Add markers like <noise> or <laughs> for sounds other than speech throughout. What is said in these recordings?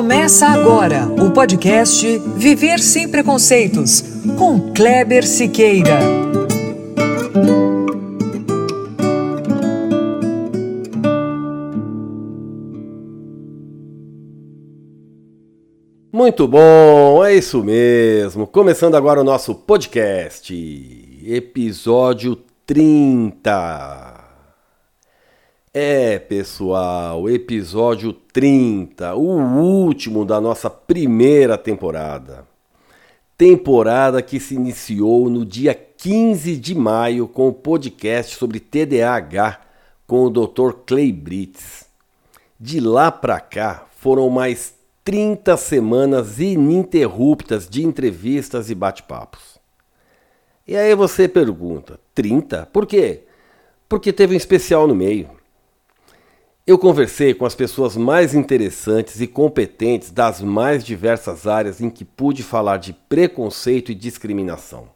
Começa agora o podcast Viver Sem Preconceitos, com Kleber Siqueira. Muito bom, é isso mesmo. Começando agora o nosso podcast, episódio 30. É, pessoal, episódio 30, o último da nossa primeira temporada. Temporada que se iniciou no dia 15 de maio com o podcast sobre TDAH com o Dr. Clay Brits. De lá para cá foram mais 30 semanas ininterruptas de entrevistas e bate-papos. E aí você pergunta: 30? Por quê? Porque teve um especial no meio. Eu conversei com as pessoas mais interessantes e competentes das mais diversas áreas em que pude falar de preconceito e discriminação.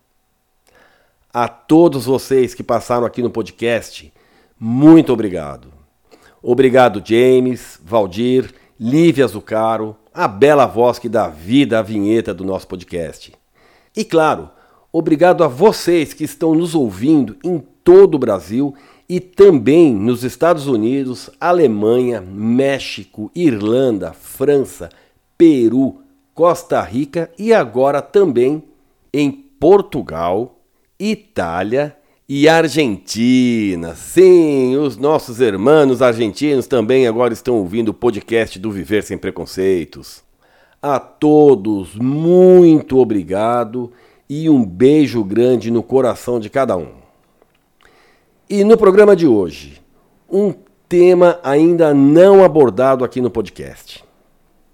A todos vocês que passaram aqui no podcast, muito obrigado. Obrigado, James, Valdir, Lívia Zucaro, a bela voz que dá vida à vinheta do nosso podcast. E claro, obrigado a vocês que estão nos ouvindo em todo o Brasil e também nos Estados Unidos, Alemanha, México, Irlanda, França, Peru, Costa Rica e agora também em Portugal, Itália e Argentina. Sim, os nossos irmãos argentinos também agora estão ouvindo o podcast do Viver Sem Preconceitos. A todos, muito obrigado e um beijo grande no coração de cada um. E no programa de hoje, um tema ainda não abordado aqui no podcast.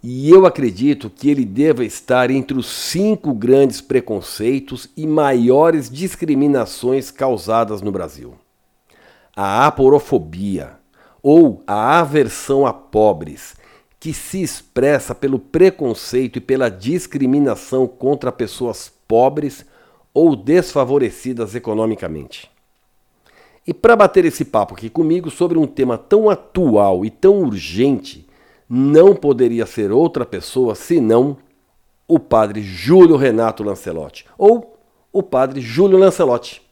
E eu acredito que ele deva estar entre os cinco grandes preconceitos e maiores discriminações causadas no Brasil: a aporofobia, ou a aversão a pobres, que se expressa pelo preconceito e pela discriminação contra pessoas pobres ou desfavorecidas economicamente. E para bater esse papo aqui comigo sobre um tema tão atual e tão urgente, não poderia ser outra pessoa senão o padre Júlio Renato Lancelotti, ou o padre Júlio Lancelotti.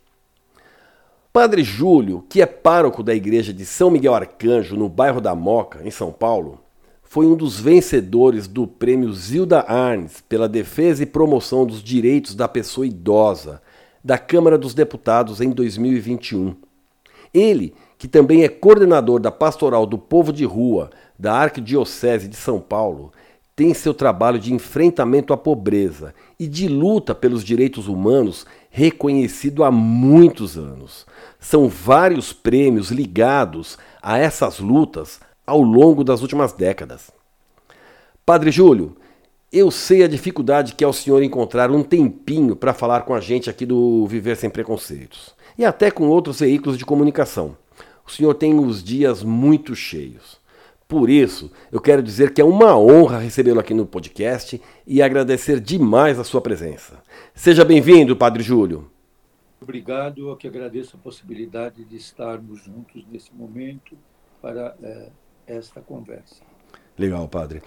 Padre Júlio, que é pároco da igreja de São Miguel Arcanjo, no bairro da Moca, em São Paulo, foi um dos vencedores do prêmio Zilda Arnes pela defesa e promoção dos direitos da pessoa idosa da Câmara dos Deputados em 2021. Ele, que também é coordenador da Pastoral do Povo de Rua da Arquidiocese de São Paulo, tem seu trabalho de enfrentamento à pobreza e de luta pelos direitos humanos reconhecido há muitos anos. São vários prêmios ligados a essas lutas ao longo das últimas décadas. Padre Júlio, eu sei a dificuldade que é o senhor encontrar um tempinho para falar com a gente aqui do Viver Sem Preconceitos e até com outros veículos de comunicação. O senhor tem os dias muito cheios. Por isso, eu quero dizer que é uma honra recebê-lo aqui no podcast e agradecer demais a sua presença. Seja bem-vindo, Padre Júlio. Obrigado, eu que agradeço a possibilidade de estarmos juntos nesse momento para é, esta conversa. Legal, Padre.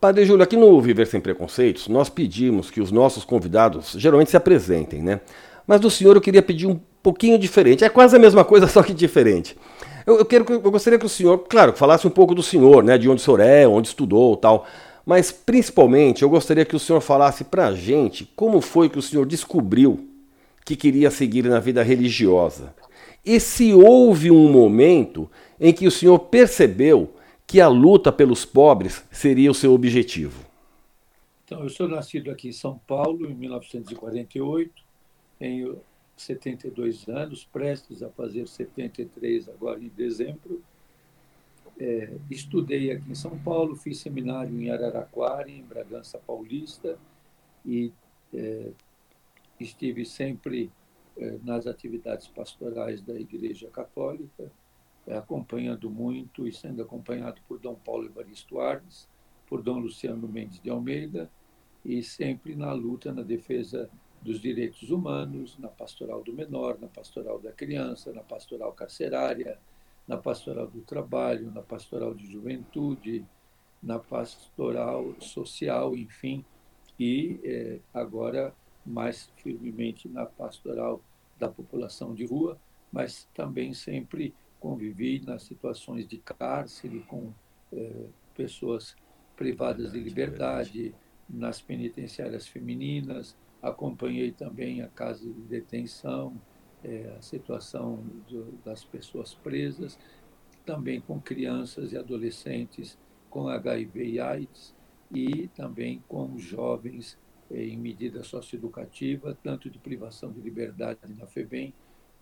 Padre Júlio, aqui no Viver Sem Preconceitos, nós pedimos que os nossos convidados geralmente se apresentem, né? Mas do senhor eu queria pedir um pouquinho diferente. É quase a mesma coisa, <laughs> só que diferente. Eu, eu, quero, eu gostaria que o senhor, claro, falasse um pouco do senhor, né, de onde o senhor é, onde estudou tal. Mas principalmente eu gostaria que o senhor falasse para a gente como foi que o senhor descobriu que queria seguir na vida religiosa. E se houve um momento em que o senhor percebeu que a luta pelos pobres seria o seu objetivo? Então, eu sou nascido aqui em São Paulo em 1948, tenho 72 anos, prestes a fazer 73 agora em dezembro. É, estudei aqui em São Paulo, fiz seminário em Araraquara, em Bragança Paulista, e é, estive sempre é, nas atividades pastorais da Igreja Católica, é, acompanhando muito e sendo acompanhado por Dom Paulo Evaristo Arnes, por Dom Luciano Mendes de Almeida, e sempre na luta, na defesa dos direitos humanos, na pastoral do menor, na pastoral da criança, na pastoral carcerária, na pastoral do trabalho, na pastoral de juventude, na pastoral social, enfim, e é, agora mais firmemente na pastoral da população de rua, mas também sempre convivi nas situações de cárcere com é, pessoas privadas de liberdade, nas penitenciárias femininas, acompanhei também a casa de detenção, é, a situação do, das pessoas presas, também com crianças e adolescentes com HIV e AIDS e também com jovens é, em medida socioeducativa, tanto de privação de liberdade na FEBEM,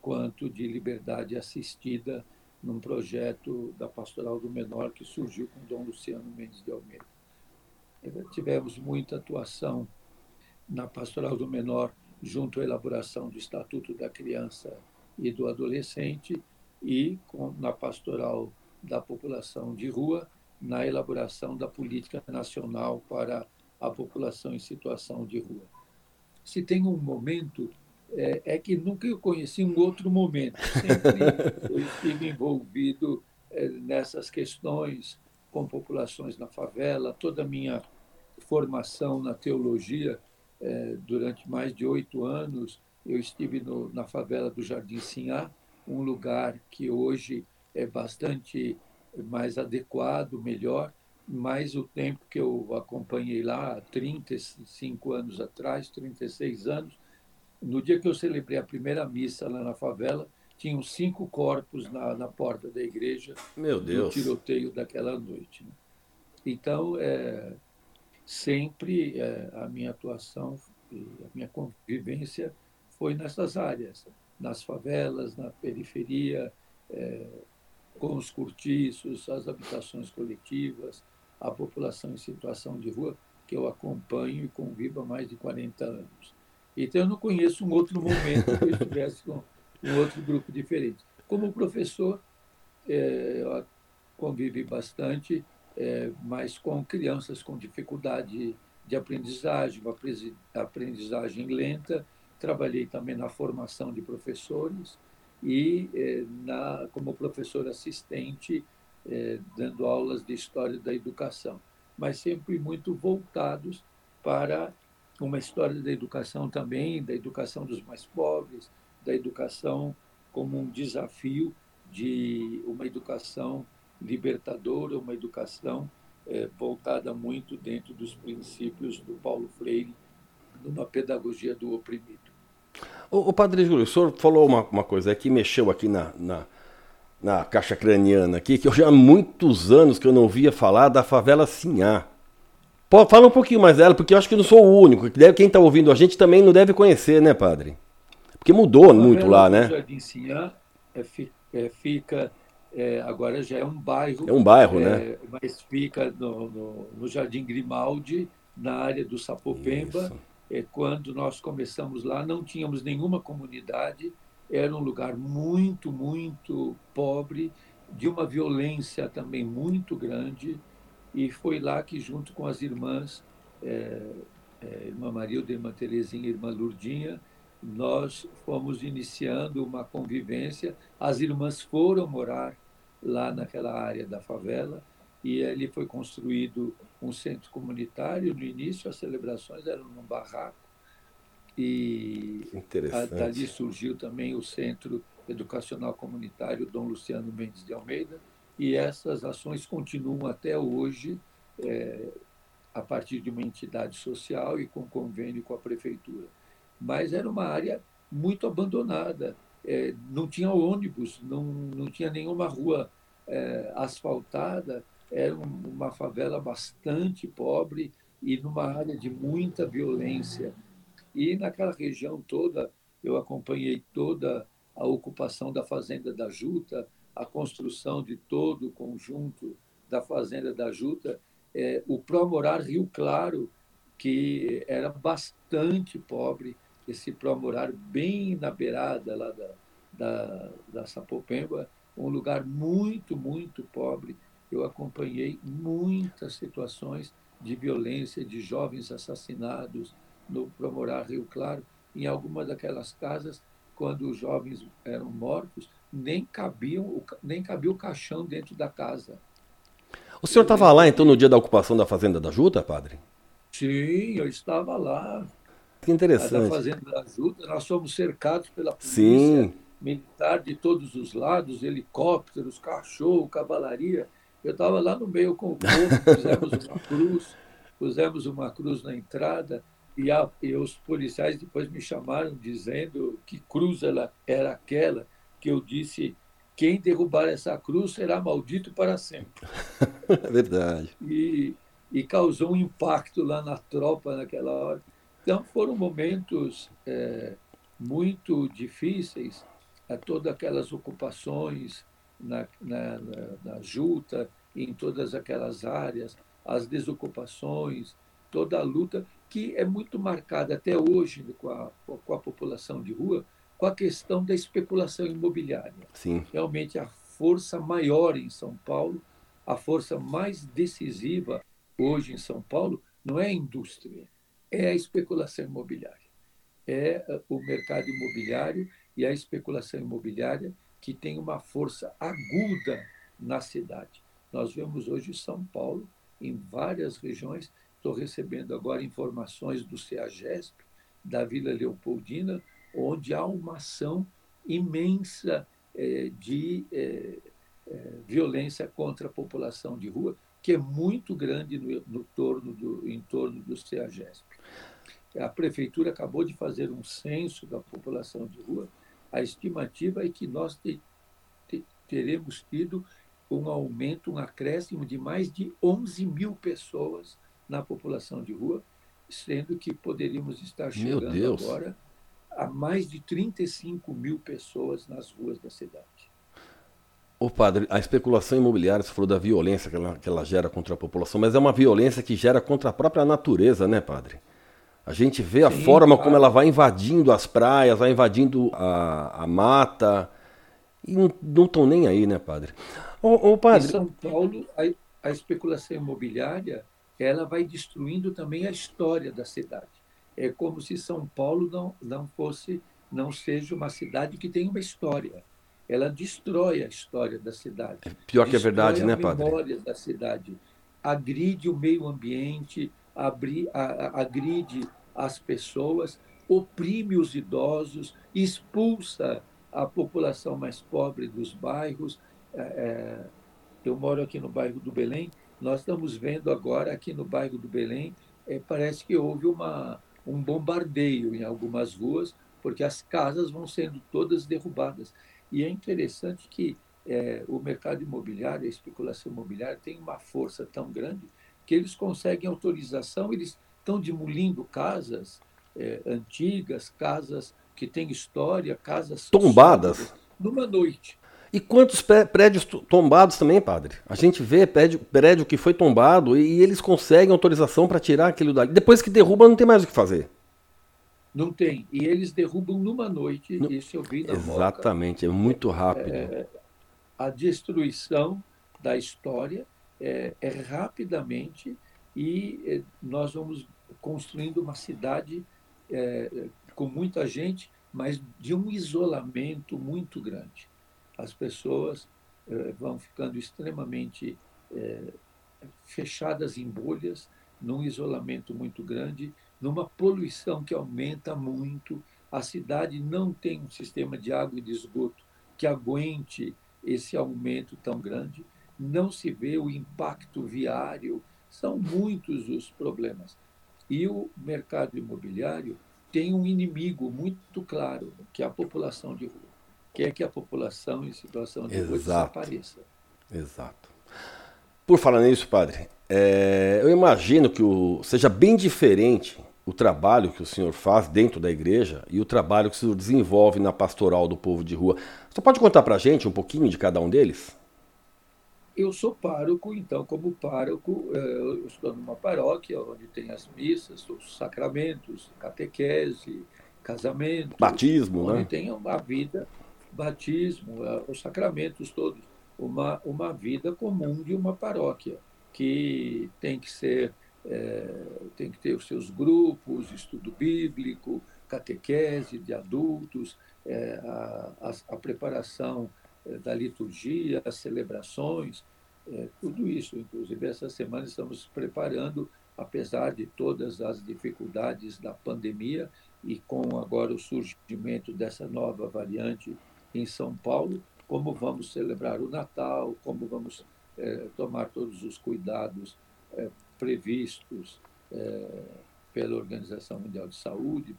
quanto de liberdade assistida num projeto da Pastoral do Menor que surgiu com Dom Luciano Mendes de Almeida. Tivemos muita atuação na Pastoral do Menor junto à elaboração do Estatuto da Criança e do Adolescente e com, na Pastoral da População de Rua, na elaboração da Política Nacional para a População em Situação de Rua. Se tem um momento, é, é que nunca eu conheci um outro momento. Sempre <laughs> eu estive envolvido é, nessas questões com populações na favela, toda a minha formação na teologia é, durante mais de oito anos, eu estive no, na favela do Jardim Sinhá, um lugar que hoje é bastante mais adequado, melhor, mas o tempo que eu acompanhei lá, 35 anos atrás, 36 anos, no dia que eu celebrei a primeira missa lá na favela, tinham cinco corpos na, na porta da igreja Meu Deus. no tiroteio daquela noite. Né? Então, é, sempre é, a minha atuação e a minha convivência foi nessas áreas, nas favelas, na periferia, é, com os cortiços, as habitações coletivas, a população em situação de rua, que eu acompanho e convivo há mais de 40 anos. Então, eu não conheço um outro momento que eu estivesse com um outro grupo diferente. Como professor, é, eu convivi bastante é, mas com crianças com dificuldade de aprendizagem, uma aprendizagem lenta. Trabalhei também na formação de professores e é, na, como professor assistente, é, dando aulas de história da educação, mas sempre muito voltados para uma história da educação também, da educação dos mais pobres, da educação como um desafio de uma educação libertadora, uma educação é, voltada muito dentro dos princípios do Paulo Freire, numa pedagogia do oprimido. O, o Padre Júlio, o senhor falou uma, uma coisa que mexeu aqui na, na, na, caixa craniana aqui, que eu já há muitos anos que eu não via falar da favela Sinhá. Pô, fala um pouquinho mais dela, porque eu acho que eu não sou o único. Deve, quem está ouvindo a gente também não deve conhecer, né, Padre? Porque mudou muito lá, né? O Jardim Sinhá é, é, fica é, agora já é um bairro. É um bairro, é, né? Mas fica no, no, no, Jardim Grimaldi, na área do Sapopemba. É, quando nós começamos lá, não tínhamos nenhuma comunidade, era um lugar muito, muito pobre, de uma violência também muito grande. E foi lá que, junto com as irmãs, é, é, Irmã Marilda, Irmã Terezinha, Irmã Lurdinha, nós fomos iniciando uma convivência. As irmãs foram morar lá naquela área da favela e ali foi construído um centro comunitário. No início, as celebrações eram num barraco e dali surgiu também o Centro Educacional Comunitário Dom Luciano Mendes de Almeida e essas ações continuam até hoje é, a partir de uma entidade social e com convênio com a prefeitura. Mas era uma área muito abandonada, é, não tinha ônibus, não, não tinha nenhuma rua é, asfaltada, era uma favela bastante pobre e numa área de muita violência. E naquela região toda, eu acompanhei toda a ocupação da Fazenda da Juta, a construção de todo o conjunto da Fazenda da Juta, é, o Promorar Rio Claro, que era bastante pobre, esse Promorar bem na beirada lá da, da, da Sapopemba, um lugar muito, muito pobre. Eu acompanhei muitas situações de violência, de jovens assassinados no Promorar Rio Claro. Em alguma daquelas casas, quando os jovens eram mortos, nem, cabiam, nem cabia o caixão dentro da casa. O senhor estava lá, então, no dia da ocupação da Fazenda da Juta, padre? Sim, eu estava lá. Que interessante. Na Fazenda da Juta, nós fomos cercados pela polícia Sim. militar de todos os lados, helicópteros, cachorro, cavalaria. Eu estava lá no meio com o povo, <laughs> fizemos uma cruz, pusemos uma cruz na entrada e, a, e, os policiais depois me chamaram dizendo que cruz ela era aquela que eu disse quem derrubar essa cruz será maldito para sempre. É <laughs> verdade. E, e causou um impacto lá na tropa naquela hora. Então foram momentos é, muito difíceis, a todas aquelas ocupações na, na, na, na Juta, em todas aquelas áreas, as desocupações, toda a luta que é muito marcada até hoje com a, com a população de rua, com a questão da especulação imobiliária. Sim. Realmente a força maior em São Paulo, a força mais decisiva hoje em São Paulo não é a indústria, é a especulação imobiliária. É eh, o mercado imobiliário e a especulação imobiliária que tem uma força aguda na cidade. Nós vemos hoje São Paulo em várias regiões. Estou recebendo agora informações do CEAGESP, da Vila Leopoldina, onde há uma ação imensa é, de é, é, violência contra a população de rua, que é muito grande no, no torno do, em torno do CEAGESP. A prefeitura acabou de fazer um censo da população de rua. A estimativa é que nós te, te, teremos tido um aumento, um acréscimo de mais de 11 mil pessoas na população de rua, sendo que poderíamos estar chegando agora a mais de 35 mil pessoas nas ruas da cidade. O padre, a especulação imobiliária, você falou da violência que ela, que ela gera contra a população, mas é uma violência que gera contra a própria natureza, né, padre? A gente vê a Sim, forma claro. como ela vai invadindo as praias, vai invadindo a, a mata, e não estão nem aí, né, padre? Ô, ô, padre. Em São Paulo, a, a especulação imobiliária ela vai destruindo também a história da cidade é como se São Paulo não, não fosse, não seja uma cidade que tem uma história. Ela destrói a história da cidade. É pior que é verdade, né, padre? A memória da cidade. Agride o meio ambiente, abri, a, agride as pessoas, oprime os idosos, expulsa a população mais pobre dos bairros. É, é eu moro aqui no bairro do Belém. Nós estamos vendo agora aqui no bairro do Belém, é, parece que houve uma, um bombardeio em algumas ruas, porque as casas vão sendo todas derrubadas. E é interessante que é, o mercado imobiliário, a especulação imobiliária, tem uma força tão grande que eles conseguem autorização, eles estão demolindo casas é, antigas, casas que têm história, casas tombadas numa noite. E quantos prédios tombados também, padre? A gente vê prédio, prédio que foi tombado e eles conseguem autorização para tirar aquilo dali. Depois que derruba, não tem mais o que fazer. Não tem. E eles derrubam numa noite, no... isso eu vi na Exatamente, Moca. é muito rápido. É, a destruição da história é, é rapidamente e é, nós vamos construindo uma cidade é, com muita gente, mas de um isolamento muito grande as pessoas eh, vão ficando extremamente fechadas em bolhas, num isolamento muito grande, numa poluição que aumenta muito. A cidade não tem um sistema de água e de esgoto que aguente esse aumento tão grande, não se vê o impacto viário, são muitos os problemas. E o mercado imobiliário tem um inimigo muito claro, que é a população de rua quer que a população em situação de rua desapareça. Exato. Por falar nisso, padre, é, eu imagino que o, seja bem diferente o trabalho que o senhor faz dentro da igreja e o trabalho que o senhor desenvolve na pastoral do povo de rua. Você pode contar para a gente um pouquinho de cada um deles? Eu sou pároco, então, como pároco, é, eu estou numa paróquia onde tem as missas, os sacramentos, catequese, casamento. Batismo, onde né? tem uma vida batismo, é, os sacramentos todos, uma, uma vida comum de uma paróquia, que tem que ser, é, tem que ter os seus grupos, estudo bíblico, catequese de adultos, é, a, a, a, preparação é, da liturgia, as celebrações, é, tudo isso. Inclusive, essa semana estamos preparando, apesar de todas as dificuldades da pandemia e com agora o surgimento dessa nova variante em São Paulo, como vamos celebrar o Natal, como vamos é, tomar todos os cuidados previstos é, pela Organização Mundial de Saúde.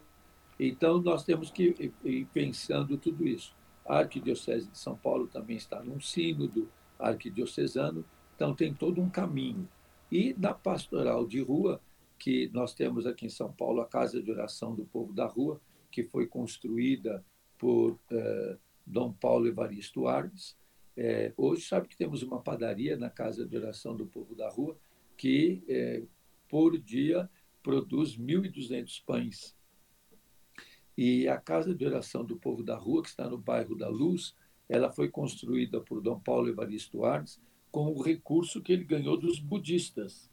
Então, nós temos que ir pensando tudo isso. A Arquidiocese de São Paulo também está num sínodo arquidiocesano, então tem todo um caminho. E na pastoral de rua, que nós temos aqui em São Paulo, a Casa de Oração do Povo da Rua, que foi construída por eh, Dom Paulo Evaristo Arnes. É, hoje, sabe que temos uma padaria na Casa de Oração do Povo da Rua que, é, por dia, produz 1.200 pães. E a Casa de Oração do Povo da Rua, que está no bairro da Luz, ela foi construída por Dom Paulo Evaristo Arnes com o recurso que ele ganhou dos budistas,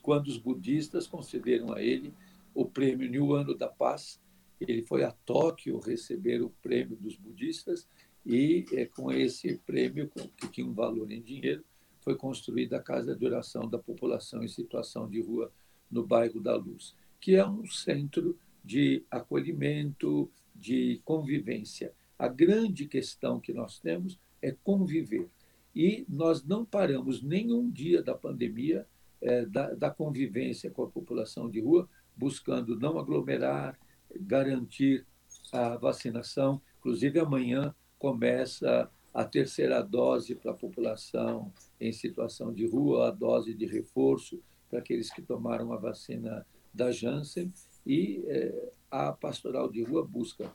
quando os budistas concederam a ele o prêmio New Ano da Paz ele foi a Tóquio receber o prêmio dos budistas e é, com esse prêmio, que tinha um valor em dinheiro, foi construída a Casa de Oração da População em Situação de Rua no bairro da Luz, que é um centro de acolhimento, de convivência. A grande questão que nós temos é conviver. E nós não paramos nenhum dia da pandemia é, da, da convivência com a população de rua, buscando não aglomerar, garantir a vacinação. Inclusive, amanhã começa a terceira dose para a população em situação de rua, a dose de reforço para aqueles que tomaram a vacina da Janssen. E é, a pastoral de rua busca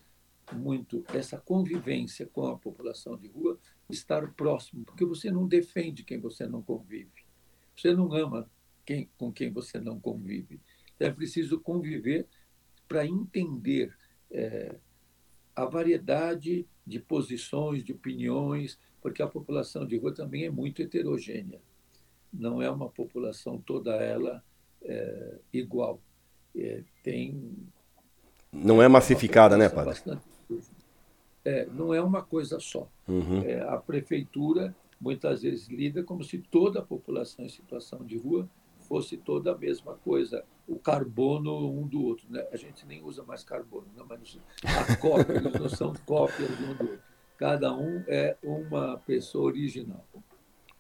muito essa convivência com a população de rua, estar próximo, porque você não defende quem você não convive. Você não ama quem, com quem você não convive. Então, é preciso conviver para entender é, a variedade de posições, de opiniões, porque a população de rua também é muito heterogênea. Não é uma população toda ela é, igual. É, tem. Não é massificada, né, padre? Bastante, é, não é uma coisa só. Uhum. É, a prefeitura muitas vezes lida como se toda a população em situação de rua fosse toda a mesma coisa, o carbono um do outro. Né? A gente nem usa mais carbono, né? mas a cópia, não são cópias um do outro. Cada um é uma pessoa original.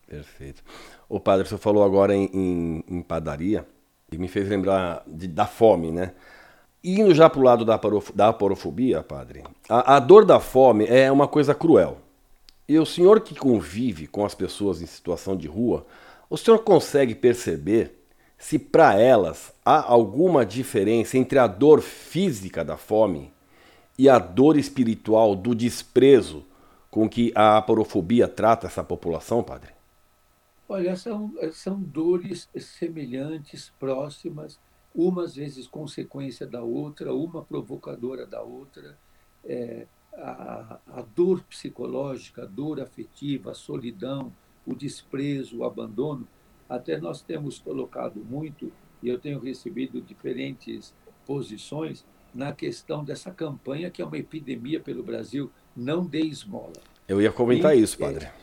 Perfeito. O padre, você falou agora em, em, em padaria e me fez lembrar de, da fome, né? Indo já para o lado da, da aporofobia, padre, a, a dor da fome é uma coisa cruel. E o senhor que convive com as pessoas em situação de rua, o senhor consegue perceber se para elas há alguma diferença entre a dor física da fome e a dor espiritual do desprezo com que a aporofobia trata essa população, padre? Olha, são, são dores semelhantes, próximas, uma às vezes consequência da outra, uma provocadora da outra. É, a, a dor psicológica, a dor afetiva, a solidão, o desprezo, o abandono, até nós temos colocado muito, e eu tenho recebido diferentes posições, na questão dessa campanha, que é uma epidemia pelo Brasil, não dê esmola. Eu ia comentar e, isso, padre. É,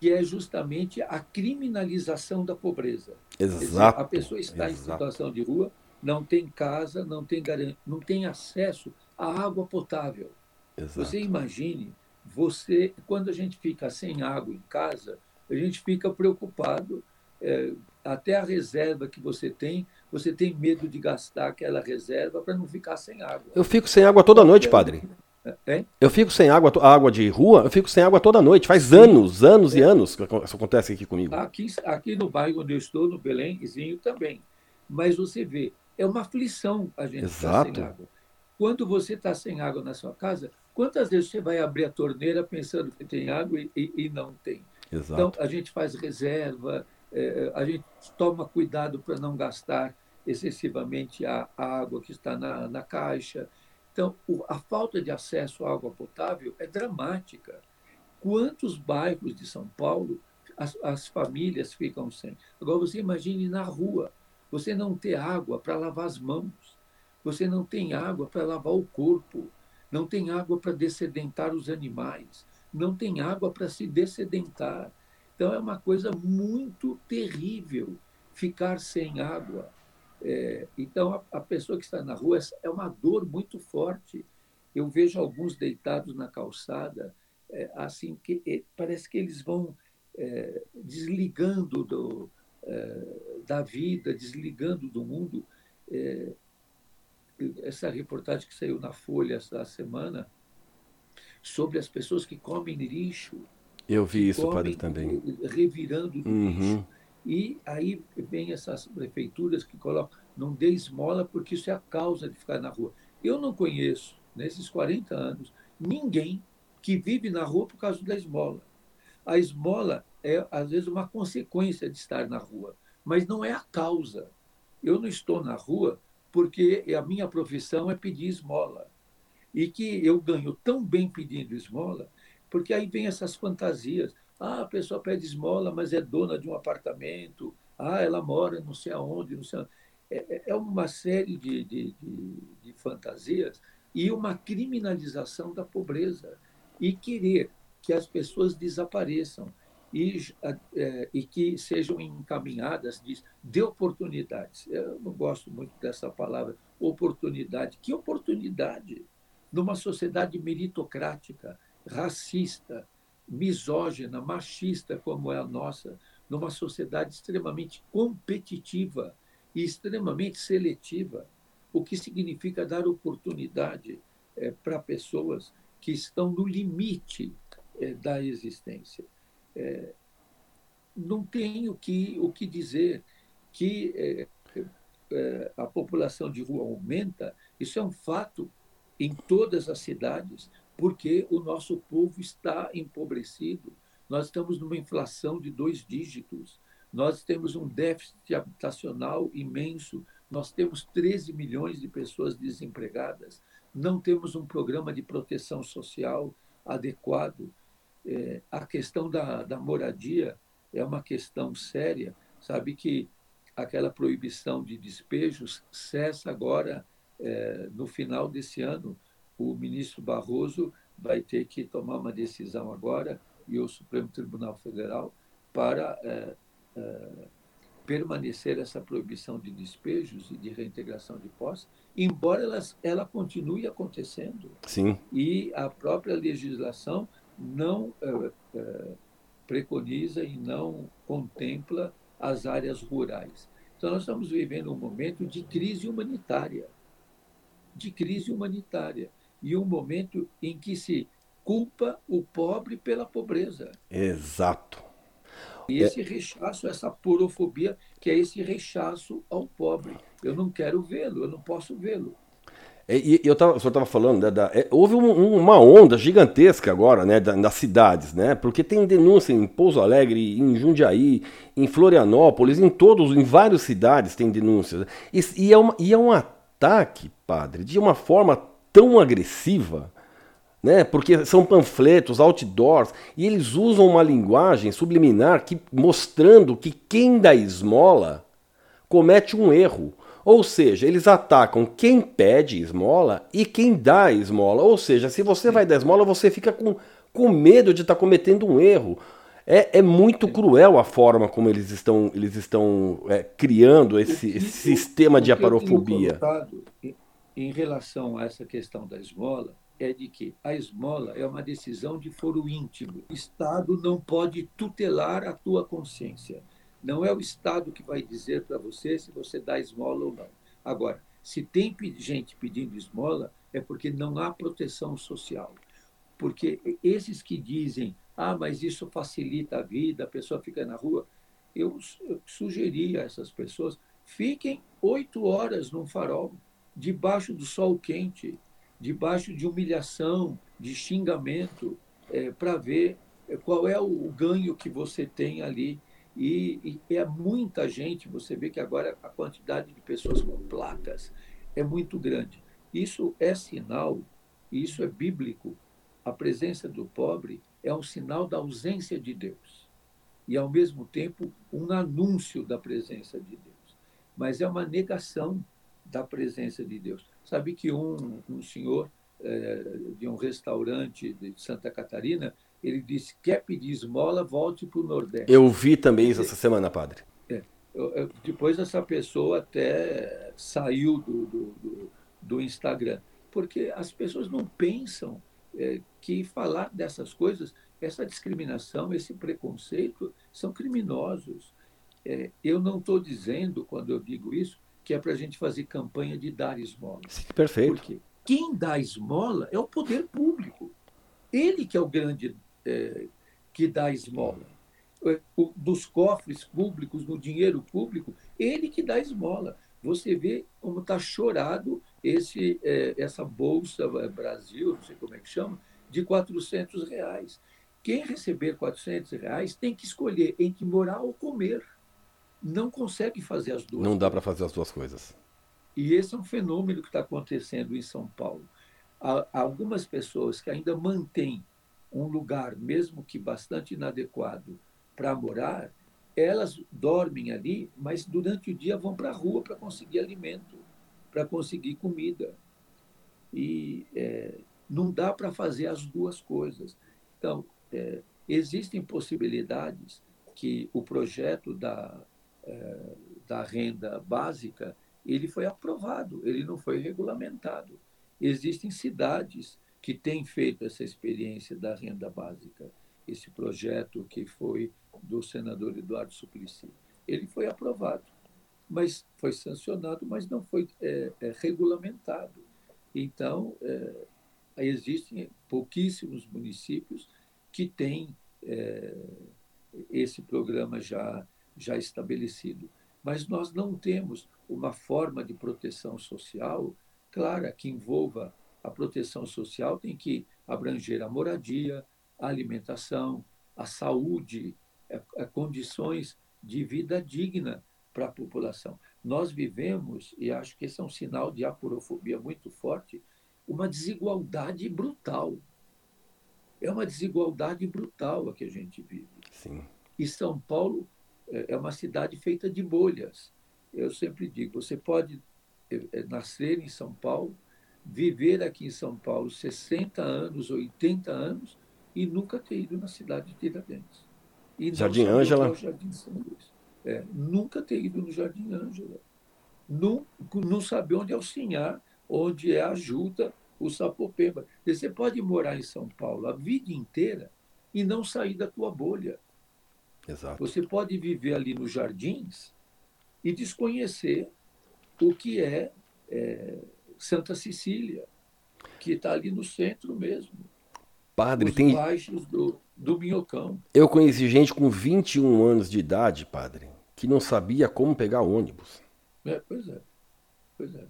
que é justamente a criminalização da pobreza. Exato. Dizer, a pessoa está exato. em situação de rua, não tem casa, não tem, não tem acesso à água potável. Exato. Você imagine, você, quando a gente fica sem água em casa, a gente fica preocupado é, até a reserva que você tem, você tem medo de gastar aquela reserva para não ficar sem água. Eu fico sem água toda noite, padre. É? Eu fico sem água, água de rua, eu fico sem água toda noite. Faz Sim. anos, anos é. e anos que isso acontece aqui comigo. Aqui, aqui no bairro onde eu estou, no Belémzinho também. Mas você vê, é uma aflição a gente estar sem água. Quando você está sem água na sua casa, quantas vezes você vai abrir a torneira pensando que tem água e, e, e não tem? Exato. Então, a gente faz reserva, é, a gente toma cuidado para não gastar excessivamente a, a, água que está na, na caixa. Então, o, a falta de acesso à água potável é dramática. Quantos bairros de São Paulo as, as famílias ficam sem? Agora, você imagine na rua, você não ter água para lavar as mãos, você não tem água para lavar o corpo, não tem água para dessedentar os animais, não tem água para se dessedentar. Então, é uma coisa muito terrível ficar sem água. É, então, a, a, pessoa que está na rua é uma dor muito forte. Eu vejo alguns deitados na calçada, é, assim que é, parece que eles vão é, desligando do, é, da vida, desligando do mundo. É, essa reportagem que saiu na Folha essa semana sobre as pessoas que comem lixo. Eu vi isso, padre, também. Revirando do uhum. E aí vem essas prefeituras que colocam, não dê esmola porque isso é a causa de ficar na rua. Eu não conheço, nesses 40 anos, ninguém que vive na rua por causa da esmola. A esmola é, às vezes, uma consequência de estar na rua, mas não é a causa. Eu não estou na rua porque a minha profissão é pedir esmola. E que eu ganho tão bem pedindo esmola, porque aí vem essas fantasias. Ah, a pessoa pede esmola, mas é dona de um apartamento. Ah, ela mora não sei aonde, não sei aonde. É, é, é uma série de, de, de, de fantasias e uma criminalização da pobreza. E querer que as pessoas desapareçam e, é, e que sejam encaminhadas de, de oportunidades. Eu não gosto muito dessa palavra, oportunidade. Que oportunidade? Numa sociedade meritocrática, racista, misógina, machista como é a nossa, numa sociedade extremamente competitiva e extremamente seletiva, o que significa dar oportunidade é, para pessoas que estão no limite é, da existência. É, não tem o que, o que dizer que a população de rua aumenta, isso é um fato em todas as cidades, porque o nosso povo está empobrecido. Nós estamos numa inflação de dois dígitos, nós temos um déficit habitacional imenso, nós temos 13 milhões de pessoas desempregadas, não temos um programa de proteção social adequado, é, a questão da, da moradia é uma questão séria. Sabe que aquela proibição de despejos cessa agora é, no final desse ano. O ministro Barroso vai ter que tomar uma decisão agora e o Supremo Tribunal Federal para é, é, permanecer essa proibição de despejos e de reintegração de posse, embora ela, ela continue acontecendo. Sim. E a própria legislação não é, preconiza e não contempla as áreas rurais. Então, nós estamos vivendo um momento de crise humanitária de crise humanitária e um momento em que se culpa o pobre pela pobreza. Exato. E esse rechaço, essa porofobia, que é esse rechaço ao pobre. Eu não quero vê-lo, eu não posso vê-lo. É, e, eu tava, o senhor estava falando, né, da, é, houve um, uma onda gigantesca agora, né, da, nas cidades, né, porque tem denúncia em Pouso Alegre, em Jundiaí, em Florianópolis, em todos, em várias cidades tem denúncias. E, e, é, uma, e é um ataque, padre, de uma forma tão agressiva, né, porque são panfletos, outdoors, e eles usam uma linguagem subliminar que, mostrando que quem dá esmola comete um erro. Ou seja, eles atacam quem pede esmola e quem dá esmola. Ou seja, se você vai dar esmola, você fica com, com medo de estar tá cometendo um erro. É, é muito cruel a forma como eles estão, eles estão é, criando esse, esse sistema de aparofobia. Em relação a essa questão da esmola, é de que a esmola é uma decisão de foro íntimo. O Estado não pode tutelar a tua consciência. Não é o Estado que vai dizer para você se você dá esmola ou não. Agora, se tem gente pedindo esmola, é porque não há proteção social. Porque esses que dizem, ah, mas isso facilita a vida, a pessoa fica na rua, eu, sugeri a essas pessoas, fiquem oito horas num farol, debaixo do sol quente, debaixo de humilhação, de xingamento, é, para ver qual é o ganho que você tem ali e, e, é muita gente, você vê que agora a quantidade de pessoas com placas é muito grande. Isso é sinal, isso é bíblico. A presença do pobre é um sinal da ausência de Deus. E, ao mesmo tempo, um anúncio da presença de Deus. Mas é uma negação da presença de Deus. Sabe que um, um senhor é, de um restaurante de Santa Catarina ele disse: quer pedir esmola, volte para o Nordeste. Eu vi também isso essa semana, padre. É, eu, eu, depois essa pessoa até saiu do, do, do, do Instagram, porque as pessoas não pensam é, que falar dessas coisas, essa discriminação, esse preconceito, são criminosos. É, eu não estou dizendo, quando eu digo isso, que é para a gente fazer campanha de dar esmola. Sim, perfeito. Porque quem dá esmola é o poder público. Ele que é o grande é, que dá esmola. É, o, dos cofres públicos, no dinheiro público, ele que dá esmola. Você vê como está chorado esse, é, essa Bolsa é, Brasil, não sei como é que chama, de 400 reais. Quem receber 400 reais tem que escolher entre morar ou comer. Não consegue fazer as duas. Não dá para fazer as duas coisas. E esse é um fenômeno que está acontecendo em São Paulo. Há algumas pessoas que ainda mantêm um lugar, mesmo que bastante inadequado, para morar, elas dormem ali, mas durante o dia vão para a rua para conseguir alimento, para conseguir comida. E é, não dá para fazer as duas coisas. Então, é, existem possibilidades que o projeto da, da renda básica ele foi aprovado, ele não foi regulamentado. Existem cidades que têm feito essa experiência da renda básica, esse projeto que foi do senador Eduardo Suplicy. Ele foi aprovado, mas foi sancionado, mas não foi é, é, regulamentado. Então, é, existem pouquíssimos municípios que têm esse programa já, já estabelecido. Mas nós não temos uma forma de proteção social clara que envolva a proteção social, tem que abranger a moradia, a alimentação, a saúde, a, é, a é condições de vida digna para a população. Nós vivemos, e acho que esse é um sinal de aporofobia muito forte, uma desigualdade brutal. É uma desigualdade brutal a que a gente vive. Sim. E São Paulo é, é uma cidade feita de bolhas. Eu sempre digo, você pode é, nascer em São Paulo, viver aqui em São Paulo 60 anos, 80 anos e nunca ter ido na cidade de Tiradentes. E Jardim Ângela? Jardim São Luís. É, nunca ter ido no Jardim Ângela. Não, não saber onde é o Sinhar, onde é a Juta, o Sapopemba. Você pode morar em São Paulo a vida inteira e não sair da tua bolha. Exato. Você pode viver ali nos jardins e desconhecer o que é, é Santa Cecília, que está ali no centro mesmo. Padre, Os tem. baixos do, do Minhocão. Eu conheci gente com 21 anos de idade, padre, que não sabia como pegar ônibus. É, pois é. Pois é.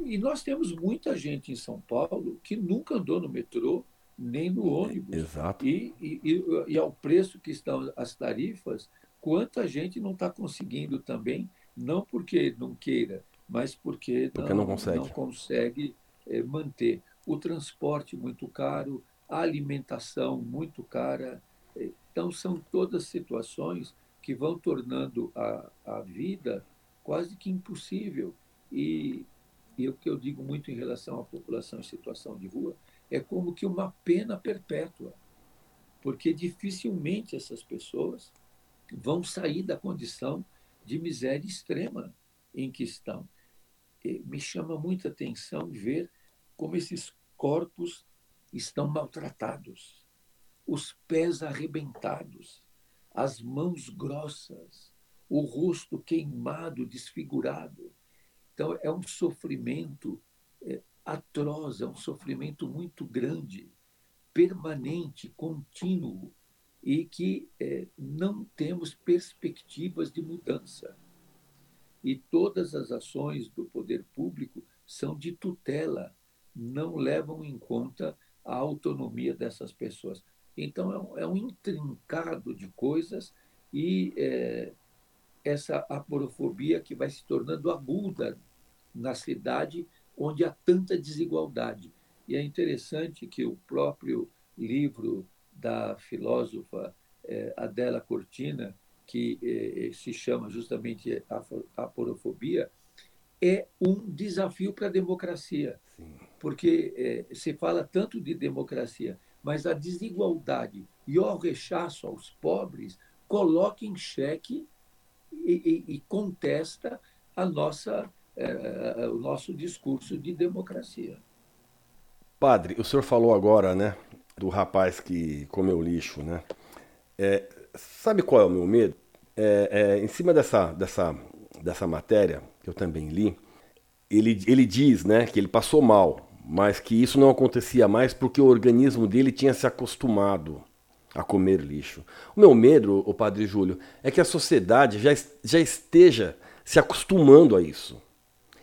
E nós temos muita gente em São Paulo que nunca andou no metrô nem no ônibus. Exato. E, e, e, ao preço que estão as tarifas, quanta gente não está conseguindo também, não porque não queira, mas porque, porque não, não consegue, não consegue é, manter. O transporte muito caro, a alimentação muito cara. Então, são todas situações que vão tornando a, a vida quase que impossível. E e o que eu digo muito em relação à população em situação de rua, é como que uma pena perpétua, porque dificilmente essas pessoas vão sair da condição de miséria extrema em que estão. E me chama muita atenção ver como esses corpos estão maltratados, os pés arrebentados, as mãos grossas, o rosto queimado, desfigurado. Então, é um sofrimento é, atroz, é um sofrimento muito grande, permanente, contínuo, e que é, não temos perspectivas de mudança. E todas as ações do poder público são de tutela, não levam em conta a autonomia dessas pessoas. Então, é um, é um intrincado de coisas e é, essa aporofobia que vai se tornando aguda na cidade onde há tanta desigualdade. E é interessante que o próprio livro da filósofa eh, Adela Cortina, que eh, se chama justamente Aporofobia, é um desafio para a democracia. Sim. Porque eh, se fala tanto de democracia, mas a desigualdade e o rechaço aos pobres coloca em xeque e, e, e contesta a nossa, é, o nosso discurso de democracia. Padre, o senhor falou agora, né, do rapaz que comeu lixo, né? É, sabe qual é o meu medo? É, é, em cima dessa, dessa, dessa matéria, que eu também li, ele, ele diz né, que ele passou mal, mas que isso não acontecia mais porque o organismo dele tinha se acostumado a comer lixo. O meu medo, o Padre Júlio, é que a sociedade já, já esteja se acostumando a isso.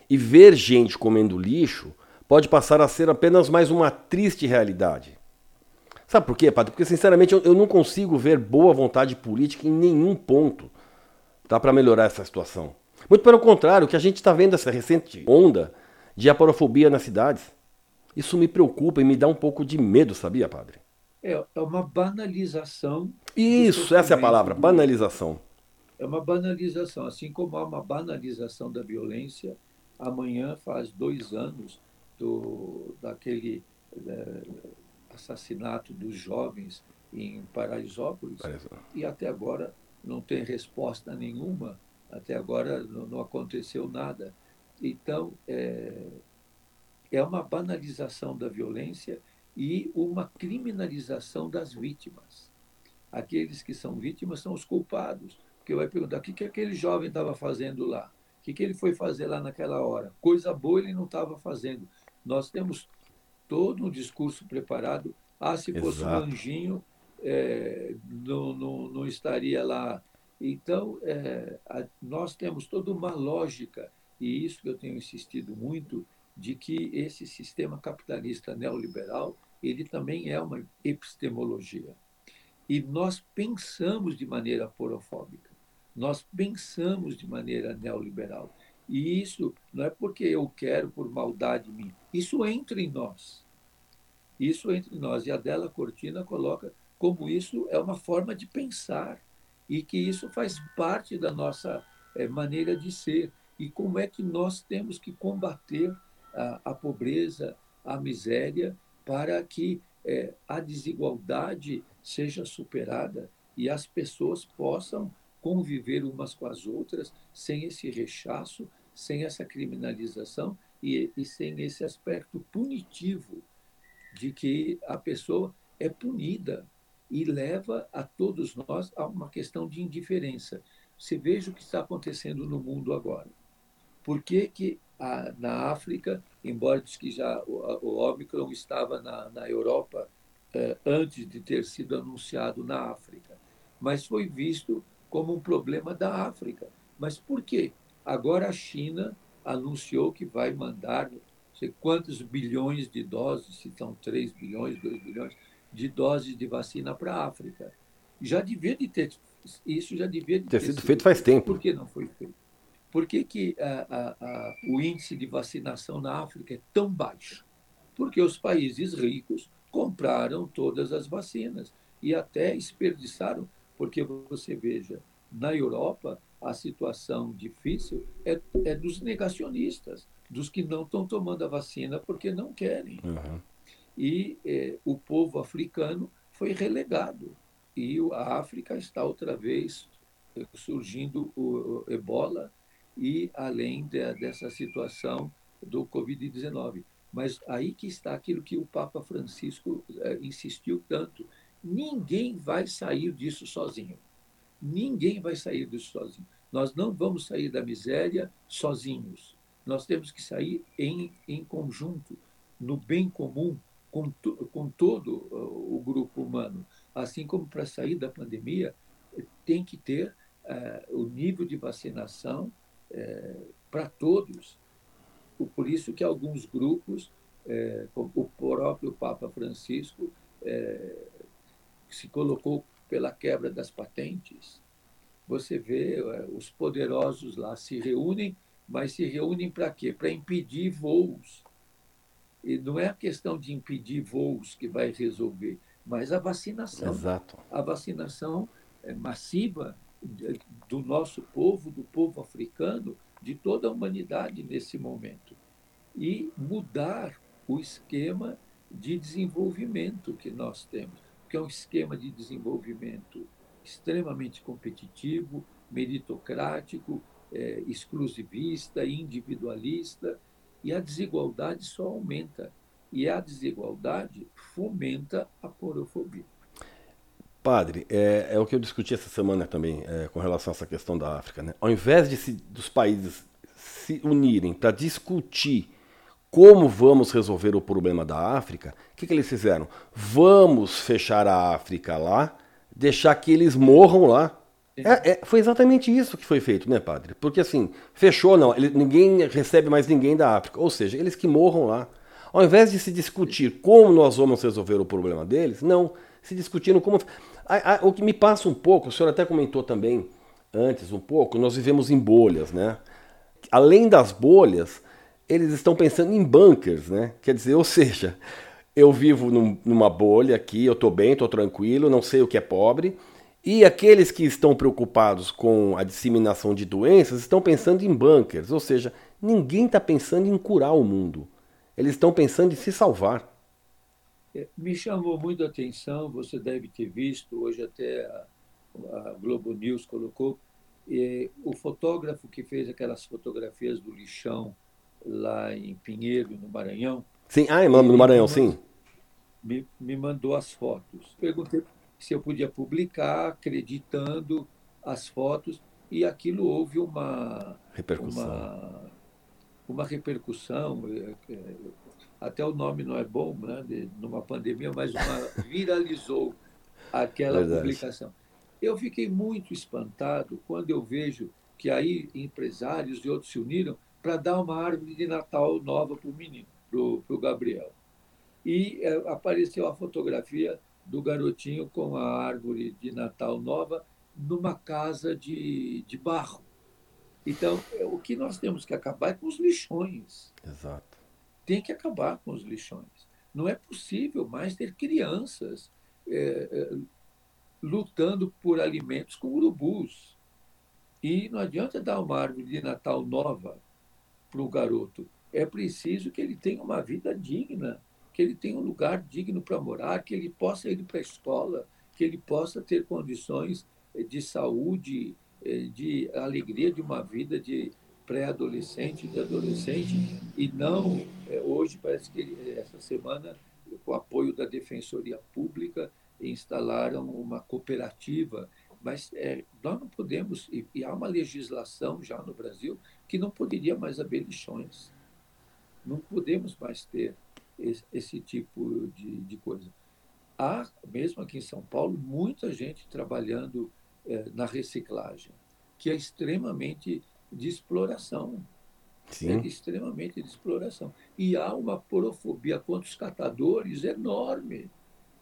E ver gente comendo lixo pode passar a ser apenas mais uma triste realidade. Sabe por quê, Padre? Porque, sinceramente, eu, eu não consigo ver boa vontade política em nenhum ponto tá, para melhorar essa situação. Muito pelo contrário, que a gente está vendo essa recente onda de aporofobia nas cidades. Isso me preocupa e me dá um pouco de medo, sabia, padre? É, é uma banalização. Isso, essa é a palavra, banalização. É uma banalização. Assim como há uma banalização da violência, amanhã faz dois anos do, daquele é, assassinato dos jovens em Paraisópolis, e até agora não tem resposta nenhuma até agora não, não aconteceu nada. Então, é, é uma banalização da violência e uma criminalização das vítimas. Aqueles que são vítimas são os culpados. Porque vai perguntar: o que, que aquele jovem estava fazendo lá? O que, que ele foi fazer lá naquela hora? Coisa boa ele não estava fazendo. Nós temos todo um discurso preparado. Ah, se fosse Exato. um anjinho, é, não, não, não estaria lá então, é, a, nós temos toda uma lógica, e isso que eu tenho insistido muito, de que esse sistema capitalista neoliberal ele também é uma epistemologia. E nós pensamos de maneira porofóbica, nós pensamos de maneira neoliberal. E isso não é porque eu quero por maldade minha, isso entra em nós. Isso entra em nós. E a Della Cortina coloca como isso é uma forma de pensar e que isso faz parte da nossa é, maneira de ser e como é que nós temos que combater a, a pobreza, a miséria, para que é, a desigualdade seja superada e as pessoas possam conviver umas com as outras sem esse rechaço, sem essa criminalização e, e sem esse aspecto punitivo de que a pessoa é punida e leva a todos nós a uma questão de indiferença. Você veja o que está acontecendo no mundo agora. Por que, que a, na África, embora diz que já o, o Omicron estava na, na Europa eh, antes de ter sido anunciado na África, mas foi visto como um problema da África. Mas por quê? Agora a China anunciou que vai mandar não sei quantos bilhões de doses, se são 3 bilhões, 2 bilhões, de doses de vacina para a África. Já devia de ter isso já devia de ter, ter sido feito faz tempo. Por que não foi feito? Por que, que a, a, a, o índice de vacinação na África é tão baixo? Porque os países ricos compraram todas as vacinas e até desperdiçaram, porque você veja, na Europa a situação difícil é, é dos negacionistas, dos que não estão tomando a vacina porque não querem. Uhum e eh, o povo africano foi relegado. E a África está outra vez eh, surgindo o, o ebola e além de, dessa situação do Covid-19. Mas aí que está aquilo que o Papa Francisco eh, insistiu tanto. Ninguém vai sair disso sozinho. Ninguém vai sair disso sozinho. Nós não vamos sair da miséria sozinhos. Nós temos que sair em, em conjunto, no bem comum, com, com todo uh, o grupo humano. Assim como para sair da pandemia, tem que ter uh, o nível de vacinação uh, para todos. Por isso que alguns grupos, como o próprio Papa Francisco, se colocou pela quebra das patentes. Você vê os poderosos lá se reúnem, mas se reúnem para quê? Para impedir voos e não é a questão de impedir voos que vai resolver, mas a vacinação. Exato. A vacinação é massiva do nosso povo, do povo africano, de toda a humanidade nesse momento. E mudar o esquema de desenvolvimento que nós temos, que é um esquema de desenvolvimento extremamente competitivo, meritocrático, é, exclusivista, individualista, e a desigualdade só aumenta. E a desigualdade fomenta a porofobia. Padre, é, é, o que eu discuti essa semana também é, com relação a essa questão da África. Né? Ao invés de se, dos países se unirem para discutir como vamos resolver o problema da África, o que, que eles fizeram? Vamos fechar a África lá, deixar que eles morram lá. É, é, foi exatamente isso que foi feito, né, padre? Porque assim, fechou, não, ele, ninguém recebe mais ninguém da África. Ou seja, eles que morram lá. Ao invés de se discutir como nós vamos resolver o problema deles, não, se discutindo como. A, a, o que me passa um pouco, o senhor até comentou também antes um pouco, nós vivemos em bolhas, né? Além das bolhas, eles estão pensando em bunkers, né? Quer dizer, ou seja, eu vivo num, numa bolha aqui, eu estou bem, estou tranquilo, não sei o que é pobre, e aqueles que estão preocupados com a disseminação de doenças estão pensando em bunkers, ou seja, ninguém está pensando em curar o mundo. Eles estão pensando em se salvar. É, me chamou muito a atenção, você deve ter visto, hoje até a, a Globo News colocou, e, o fotógrafo que fez aquelas fotografias do lixão lá em Pinheiro, no Maranhão. Sim, ah, no Maranhão, sim. Me, me mandou as fotos. Perguntei se eu podia publicar, acreditando as fotos, e aquilo houve uma repercussão. Uma, uma repercussão é, é, até o nome não é bom, né, de, numa pandemia, mas uma, <laughs> viralizou aquela Verdade. publicação. Eu fiquei muito espantado quando eu vejo que aí empresários e outros se uniram para dar uma árvore de Natal nova para o menino, para o Gabriel. E é, apareceu a fotografia do garotinho com a árvore de Natal nova numa casa de, de barro. Então, é, o que nós temos que acabar é com os lixões. Exato tem que acabar com os lixões. Não é possível mais ter crianças é, é, lutando por alimentos com urubus. E não adianta dar uma árvore de Natal nova para o garoto. É preciso que ele tenha uma vida digna, que ele tenha um lugar digno para morar, que ele possa ir para a escola, que ele possa ter condições de saúde, é, de alegria de uma vida de pré-adolescente, de adolescente, e não, é, hoje parece que essa semana, com o apoio da Defensoria Pública, instalaram uma cooperativa, mas é, nós não podemos, e, e, há uma legislação já no Brasil que não poderia mais haver lixões. Não podemos mais ter esse, esse tipo de, de, coisa. Há, mesmo aqui em São Paulo, muita gente trabalhando é, na reciclagem, que é extremamente de exploração. Sim. É extremamente de exploração. E há uma porofobia contra os catadores enorme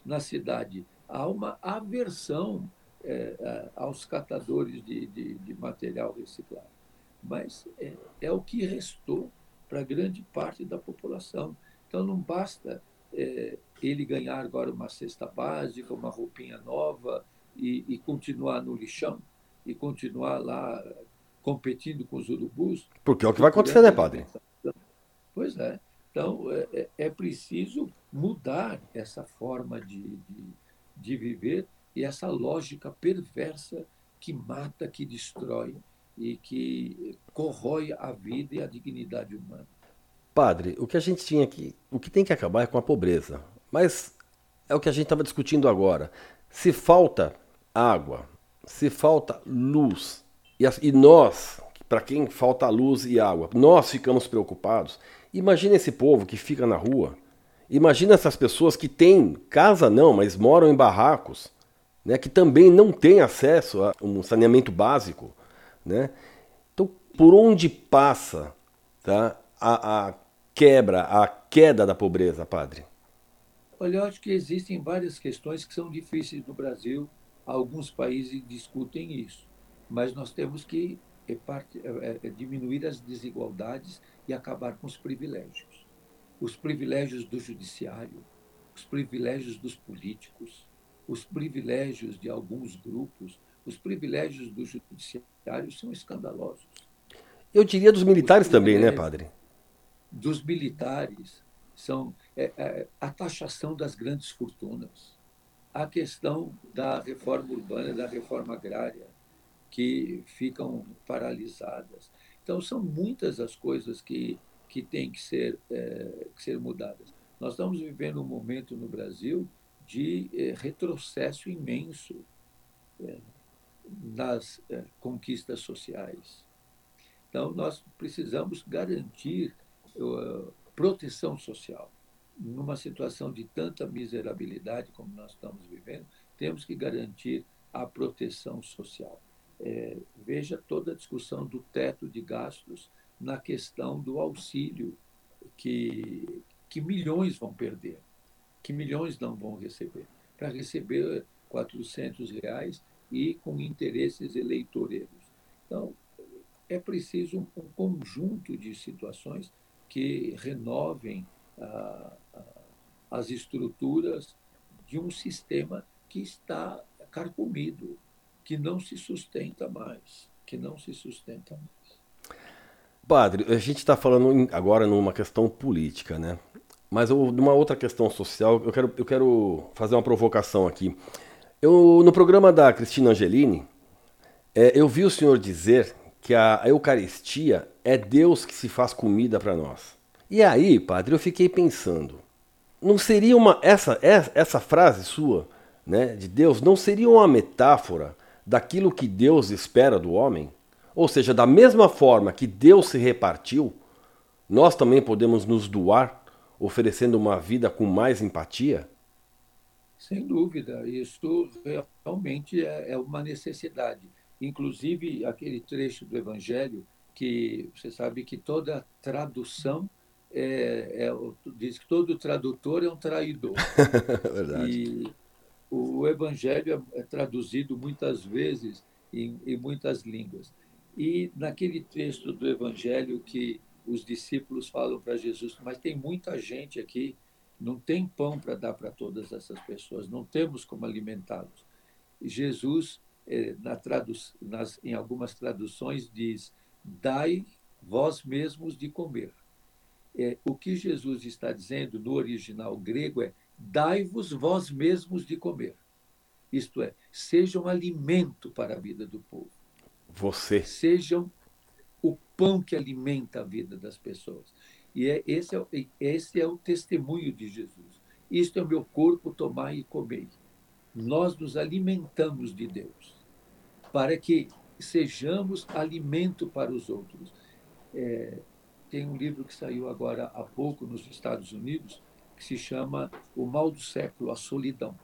na cidade. Há uma aversão é, aos catadores de, de, de, material reciclado. Mas é, é o que restou para grande parte da população. Então não basta é, ele ganhar agora uma cesta básica, uma roupinha nova e, e continuar no lixão e continuar lá competindo com os urubus. Porque é o que vai acontecer, né, padre? Pois é. Então, é, é, é preciso mudar essa forma de, de, de viver e essa lógica perversa que mata, que destrói e que corrói a vida e a dignidade humana. Padre, o que a gente tinha aqui, o que tem que acabar é com a pobreza. Mas é o que a gente estava discutindo agora. Se falta água, se falta luz, e, e nós, para quem falta luz e água, nós ficamos preocupados. Imagina esse povo que fica na rua. Imagina essas pessoas que têm casa não, mas moram em barracos, né, que também não têm acesso a um saneamento básico, né? Então, por onde passa, tá, a, a quebra, a queda da pobreza, padre? Olha, eu acho que existem várias questões que são difíceis no Brasil. Alguns países discutem isso mas nós temos que é, é, é, diminuir as desigualdades e acabar com os privilégios. Os privilégios do judiciário, os privilégios dos políticos, os privilégios de alguns grupos, os privilégios do judiciário são escandalosos. Eu diria dos militares também, né, padre? Dos militares, são é, é, a taxação das grandes fortunas, a questão da reforma urbana, da reforma agrária, que ficam paralisadas. Então, são muitas as coisas que, que têm que ser, é, que ser mudadas. Nós estamos vivendo um momento no Brasil de é, retrocesso imenso é, nas é, conquistas sociais. Então, nós precisamos garantir proteção social. Numa situação de tanta miserabilidade como nós estamos vivendo, temos que garantir a proteção social. É, veja toda a discussão do teto de gastos na questão do auxílio que, que milhões vão perder, que milhões não vão receber. Para receber 400 reais e com interesses eleitoreiros. Então, é preciso um conjunto de situações que renovem ah, ah, as estruturas de um sistema que está carcomido, que não se sustenta mais, que não se sustenta mais. Padre, a gente está falando agora numa questão política, né? Mas eu, numa outra questão social, eu quero, eu quero fazer uma provocação aqui. Eu, no programa da Cristina Angelini, é, eu vi o senhor dizer que a Eucaristia é Deus que se faz comida para nós. E aí, padre, eu fiquei pensando, não seria uma essa essa frase sua, né, de Deus, não seria uma metáfora daquilo que Deus espera do homem? Ou seja, da mesma forma que Deus se repartiu, nós também podemos nos doar, oferecendo uma vida com mais empatia? Sem dúvida, isso realmente é, é uma necessidade. Inclusive, aquele trecho do Evangelho que você sabe que toda tradução é, é, diz que todo tradutor é um traidor. <laughs> Verdade. E o Evangelho é, é traduzido muitas vezes em, em muitas línguas. E naquele texto do Evangelho que os discípulos falam para Jesus, mas tem muita gente aqui não tem pão para dar para todas essas pessoas, não temos como alimentá-los. Jesus, eh, na tradu nas, em algumas traduções, diz: Dai vós mesmos de comer. É, o que Jesus está dizendo no original grego é: Dai-vos vós mesmos de comer. Isto é, sejam alimento para a vida do povo. Você. Sejam o pão que alimenta a vida das pessoas. E é, esse, é, esse é o testemunho de Jesus. Isto é o meu corpo, tomai e comei. Nós nos alimentamos de Deus, para que sejamos alimento para os outros. É, tem um livro que saiu agora há pouco nos Estados Unidos, que se chama O Mal do Século, A Solidão.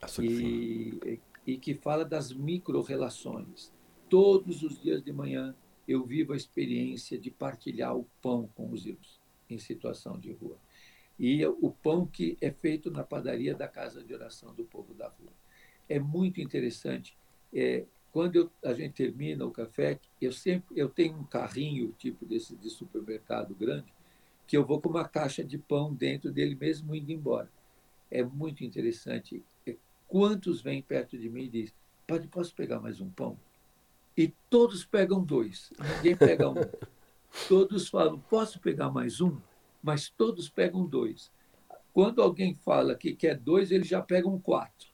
A solidão. E, e que fala das micro-relações. Todos os dias de manhã eu vivo a experiência de partilhar o pão com os irmãos em situação de rua. E o pão que é feito na padaria da casa de oração do povo da rua. É muito interessante. É, quando eu, a gente termina o café, eu sempre eu tenho um carrinho tipo desse de supermercado grande que eu vou com uma caixa de pão dentro dele mesmo indo embora. É muito interessante. É, quantos vêm perto de mim e dizem: posso pegar mais um pão? E todos pegam dois, ninguém pega um. <laughs> Todos falam, posso pegar mais um? Mas todos pegam dois. Quando alguém fala que quer dois, eles já pegam quatro.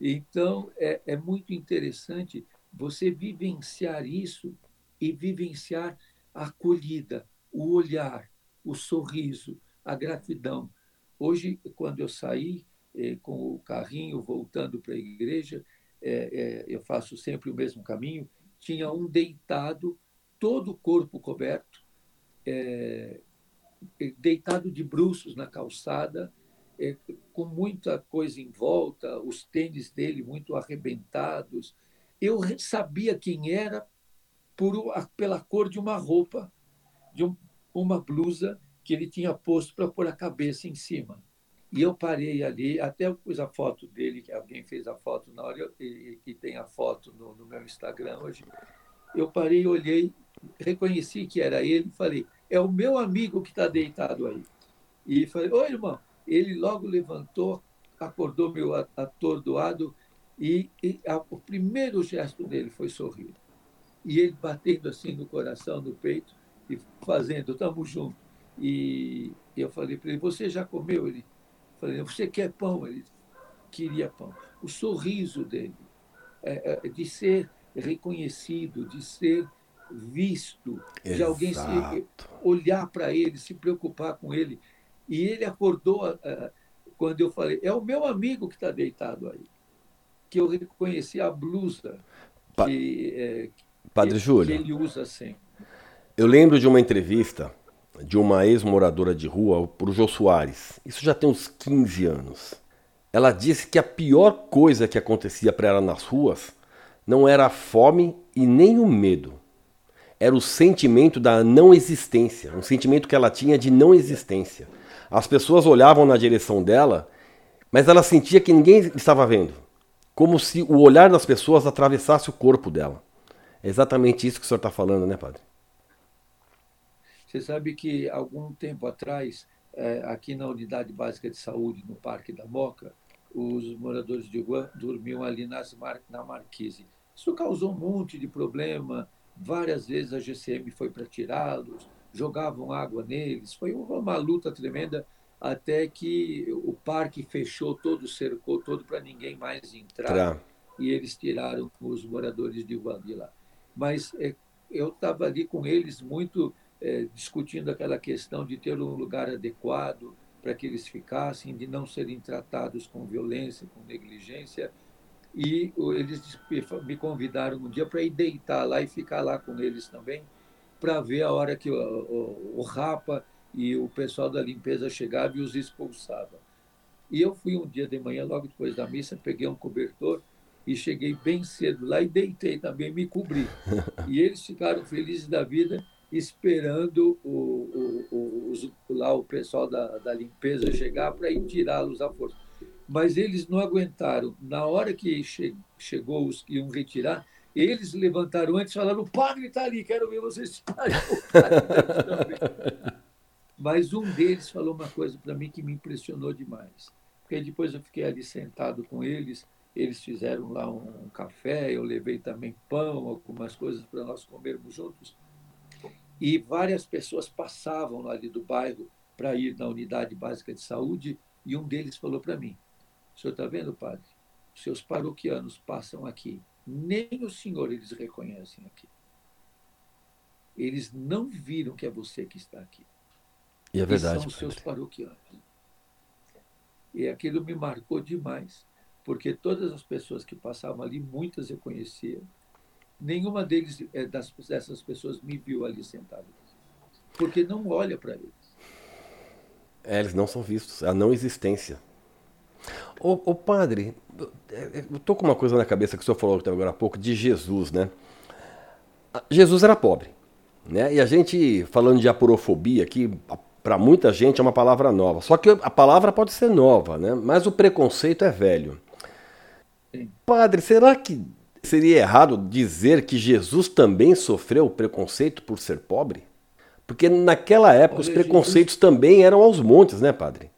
Então, é, é muito interessante você vivenciar isso e vivenciar a acolhida, o olhar, o sorriso, a gratidão. Hoje, quando eu saí eh, com o carrinho voltando para a igreja, eh, eh, eu faço sempre o mesmo caminho, tinha um deitado todo o corpo coberto, é, deitado de bruços na calçada, é, com muita coisa em volta, os tênis dele muito arrebentados. Eu sabia quem era por, pela cor de uma roupa, de um, uma blusa que ele tinha posto para pôr a cabeça em cima. E eu parei ali, até eu pus a foto dele, que alguém fez a foto na hora, e, e tem a foto no, no meu Instagram hoje eu parei, olhei, reconheci que era ele falei, é o meu amigo que está deitado aí. E falei, oi, irmão. Ele logo levantou, acordou meu atordoado e, e a, o primeiro gesto dele foi sorrir. E ele batendo assim no coração, no peito e fazendo, estamos juntos. E eu falei para ele: Você já comeu? Ele falei: Você quer pão? Ele queria pão. O sorriso dele, é, é, de ser reconhecido, de ser visto, Exato. de alguém se, olhar para ele, se preocupar com ele. E ele acordou uh, quando eu falei: É o meu amigo que está deitado aí. Que eu reconheci a blusa pa que, é, Padre que, Júlio, que ele usa sempre. Eu lembro de uma entrevista de uma ex-moradora de rua o Jô Soares. Isso já tem uns 15 anos. Ela disse que a pior coisa que acontecia para ela nas ruas não era a fome e nem o medo. Era o sentimento da não existência, um sentimento que ela tinha de não existência. As pessoas olhavam na direção dela, mas ela sentia que ninguém estava vendo. Como se o olhar das pessoas atravessasse o corpo dela. É exatamente isso que o senhor está falando, né, padre? Você sabe que algum tempo atrás, é, aqui na Unidade Básica de Saúde, no Parque da Moca, os moradores de rua dormiam ali nas mar, na marquise. Isso causou um monte de problema. Várias vezes a GCM foi para tirá-los, jogavam água neles. Foi uma, luta tremenda até que o parque fechou todo, cercou todo para ninguém mais entrar. Pra... E eles tiraram os moradores de rua de lá. Mas é, eu estava ali com eles muito é, discutindo aquela questão de ter um lugar adequado, para que eles ficassem, de não serem tratados com violência, com negligência. E eles me convidaram um dia para ir deitar lá e ficar lá com eles também, para ver a hora que o, o, o Rapa e o pessoal da limpeza chegava e os expulsava. E eu fui um dia de manhã, logo depois da missa, peguei um cobertor e cheguei bem cedo lá e deitei também, me cobri. <laughs> E eles ficaram felizes da vida esperando o, o, o, lá o pessoal da, da limpeza chegar para ir tirá-los à força. Mas eles não aguentaram. Na hora que che, chegou os que iam retirar, eles levantaram antes e falaram: o padre está ali, quero ver vocês <laughs> Mas um deles falou uma coisa para mim que me impressionou demais. Porque depois eu fiquei ali sentado com eles, eles fizeram lá um café, eu levei também pão, algumas coisas para nós comermos juntos. E várias pessoas passavam ali do bairro para ir na unidade básica de saúde e um deles falou para mim: O senhor está vendo, padre? Os seus paroquianos passam aqui. Nem o senhor eles reconhecem aqui. Eles não viram que é você que está aqui. E é verdade. E são os seus paroquianos. E aquilo me marcou demais, porque todas as pessoas que passavam ali, muitas eu conhecia, nenhuma deles, é, das, dessas pessoas me viu ali sentado. Porque não olha para eles. É, eles não são vistos. A não existência. Ô, ô padre, eu tô com uma coisa na cabeça que o senhor falou agora há pouco de Jesus, né? Jesus era pobre, né? E a gente, falando de aporofobia aqui, para muita gente é uma palavra nova. Só que a palavra pode ser nova, né? Mas o preconceito é velho. Sim. Padre, será que Seria errado dizer que Jesus também sofreu preconceito por ser pobre? Porque naquela época Olha, os preconceitos Jesus... também eram aos montes, né, padre?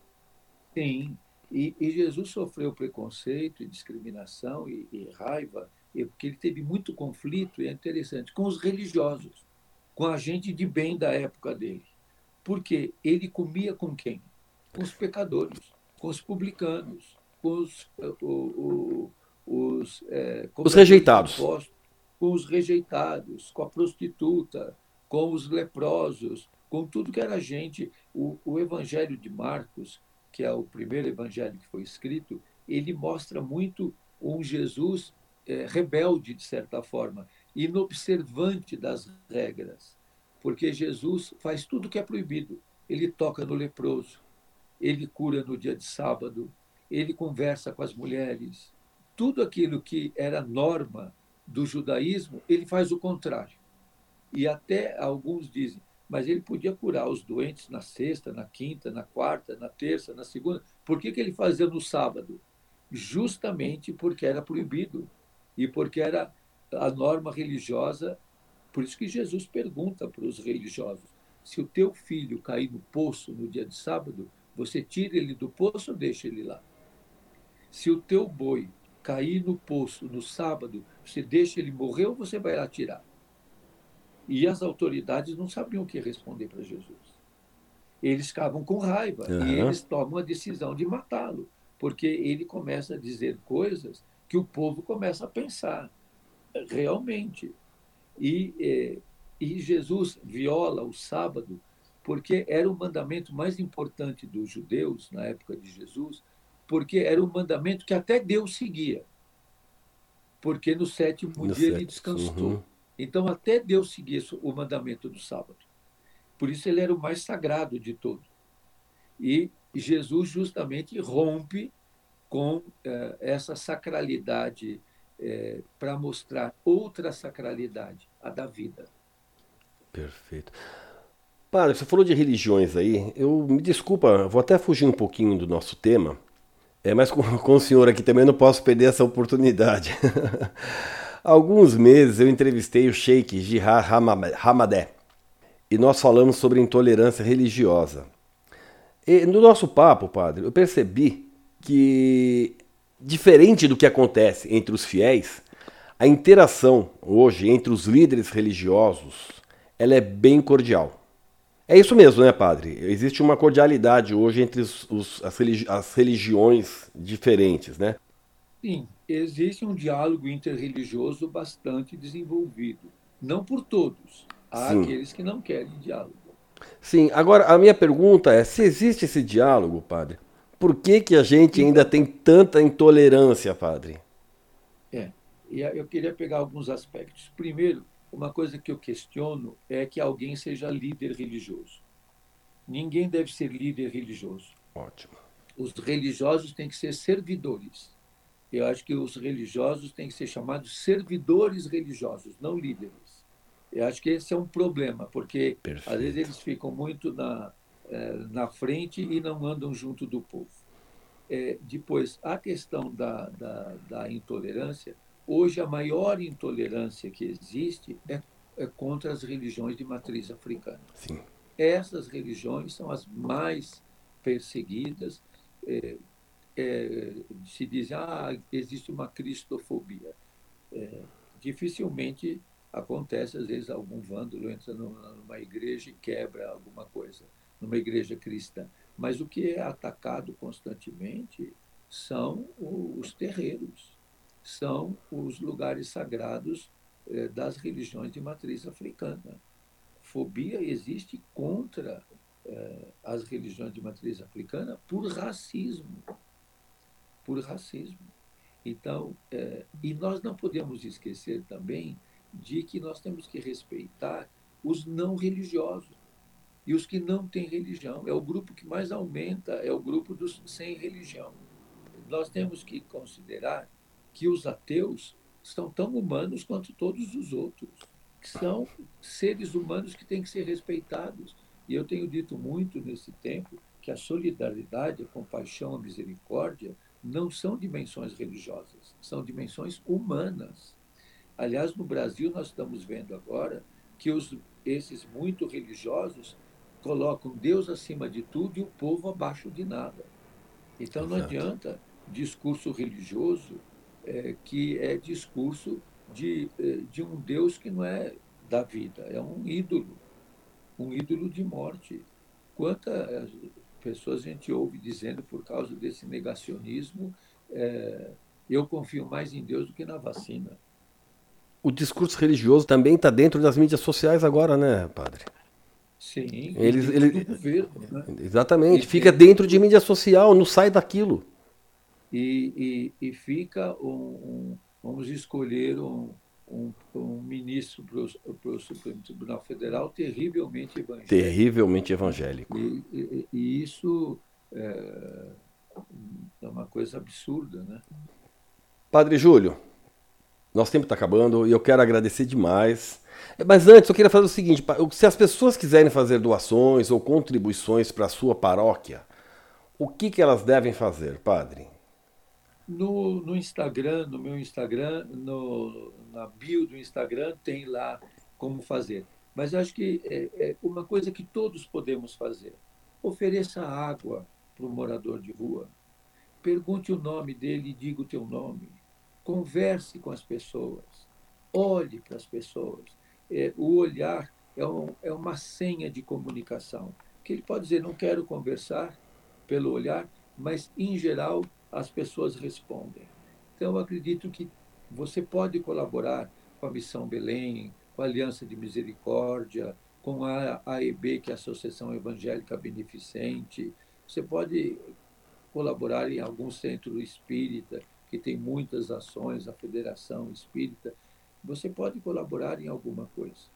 Sim. E, e Jesus sofreu preconceito e discriminação e, e raiva, e, porque ele teve muito conflito, e é interessante, com os religiosos, com a gente de bem da época dele. Porque ele comia com quem? Com os pecadores, com os publicanos, com os, o, o, os, é, os rejeitados. com os rejeitados, com a prostituta, com os leprosos, com tudo que era gente. O, o Evangelho de Marcos, que é o primeiro evangelho que foi escrito, ele mostra muito um Jesus é, rebelde, de certa forma, inobservante das regras, porque Jesus faz tudo que é proibido. Ele toca no leproso, ele cura no dia de sábado, ele conversa com as mulheres, tudo aquilo que era norma do judaísmo, ele faz o contrário. E até alguns dizem, mas ele podia curar os doentes na sexta, na quinta, na quarta, na terça, na segunda. Por que, que ele fazia no sábado? Justamente porque era proibido e porque era a norma religiosa. Por isso que Jesus pergunta para os religiosos: se o teu filho cair no poço no dia de sábado, você tira ele do poço ou deixa ele lá? Se o teu boi cair no poço no sábado, você deixa ele morrer ou você vai lá tirar? E as autoridades não sabiam o que responder para Jesus. eles ficavam com raiva Uhum. e eles tomam a decisão de matá-lo, porque ele começa a dizer coisas que o povo começa a pensar realmente. E, eh, e Jesus viola o sábado porque era o mandamento mais importante dos judeus na época de Jesus, porque era o mandamento que até Deus seguia. Porque no sétimo No dia ele descansou. uhum. Então até Deus seguia o mandamento do sábado. Por isso ele era o mais sagrado de todos. E Jesus justamente rompe com eh, essa sacralidade para mostrar outra sacralidade, a da vida. Perfeito. Padre, você falou de religiões aí. Eu me desculpa, vou até fugir um pouquinho do nosso tema. É, mas com, <laughs> com o senhor aqui também não posso perder essa oportunidade. Há <laughs> alguns meses eu entrevistei o Sheikh Hama- Hamadé e nós falamos sobre intolerância religiosa. E no nosso papo, padre, eu percebi que, diferente do que acontece entre os fiéis, a interação hoje entre os líderes religiosos ela é bem cordial. É isso mesmo, né, padre? Existe uma cordialidade hoje entre os- os- as, religi- as religiões diferentes, né? Sim, existe um diálogo interreligioso bastante desenvolvido. Não por todos. Há Sim. aqueles que não querem diálogo. Sim, agora a minha pergunta é: se existe esse diálogo, padre, por que, que a gente ainda tem tanta intolerância, padre? É. E eu queria pegar alguns aspectos. Primeiro, uma coisa que eu questiono é que alguém seja líder religioso. Ninguém deve ser líder religioso. Ótimo. Os religiosos têm que ser servidores. Eu acho que os religiosos têm que ser chamados servidores religiosos, não líderes. Eu acho que esse é um problema, porque Perfeito. às vezes eles ficam muito na, eh, na frente e não andam junto do povo. Eh, depois, a questão da, da, da intolerância. Hoje, a maior intolerância que existe é, é contra as religiões de matriz africana Sim. essas religiões são as mais perseguidas. É, é, se diz, ah, existe uma cristofobia. É, dificilmente acontece, às vezes, algum vândalo entra numa, igreja e quebra alguma coisa, numa igreja cristã. Mas o que é atacado constantemente são os terreiros, são os lugares sagrados eh, das religiões de matriz africana fobia existe contra eh, as religiões de matriz africana por racismo. Por racismo. Então, eh, e nós não podemos esquecer também de que nós temos que respeitar os não religiosos e os que não têm religião. É o grupo que mais aumenta, é o grupo dos sem religião. Nós temos que considerar que os ateus são tão humanos quanto todos os outros que são seres humanos que têm que ser respeitados. E eu tenho dito muito nesse tempo que a solidariedade, a compaixão, a misericórdia não são dimensões religiosas, são dimensões humanas. Aliás, no Brasil, nós estamos vendo agora que os, esses muito religiosos colocam Deus acima de tudo e o povo abaixo de nada. Então, não Exato. adianta discurso religioso eh, que é discurso de, eh, de um Deus que não é da vida, é um ídolo, um ídolo de morte. Quantas pessoas a gente ouve dizendo por causa desse negacionismo, eh, eu confio mais em Deus do que na vacina. O discurso religioso também está dentro das mídias sociais agora, né, padre? Sim, Eles- e ele- do governo, né? Exatamente. E- Fica dentro de mídia social, não sai daquilo. E, e, e fica um, um- vamos escolher um, um, um ministro para o Supremo Tribunal Federal terrivelmente evangélico. Terrivelmente evangélico. E, e- e isso é, é uma coisa absurda, né? Padre Júlio, nosso tempo está acabando e eu quero agradecer demais. Mas antes, eu queria fazer o seguinte: se as pessoas quiserem fazer doações ou contribuições para a sua paróquia, o que, que elas devem fazer, padre? No, no Instagram, no meu Instagram, no, na bio do Instagram, tem lá como fazer. Mas acho que é, é uma coisa que todos podemos fazer. Ofereça água para o morador de rua. Pergunte o nome dele e diga o teu nome. Converse com as pessoas. Olhe para as pessoas. É, o olhar é, um, é uma senha de comunicação. que ele pode dizer, não quero conversar pelo olhar, mas, em geral, as pessoas respondem. Então, eu acredito que você pode colaborar com a Missão Belém, com a Aliança de Misericórdia, com a AEB, que é a Associação Evangélica Beneficente. Você pode colaborar em algum centro espírita, que tem muitas ações, a Federação Espírita. Você pode colaborar em alguma coisa.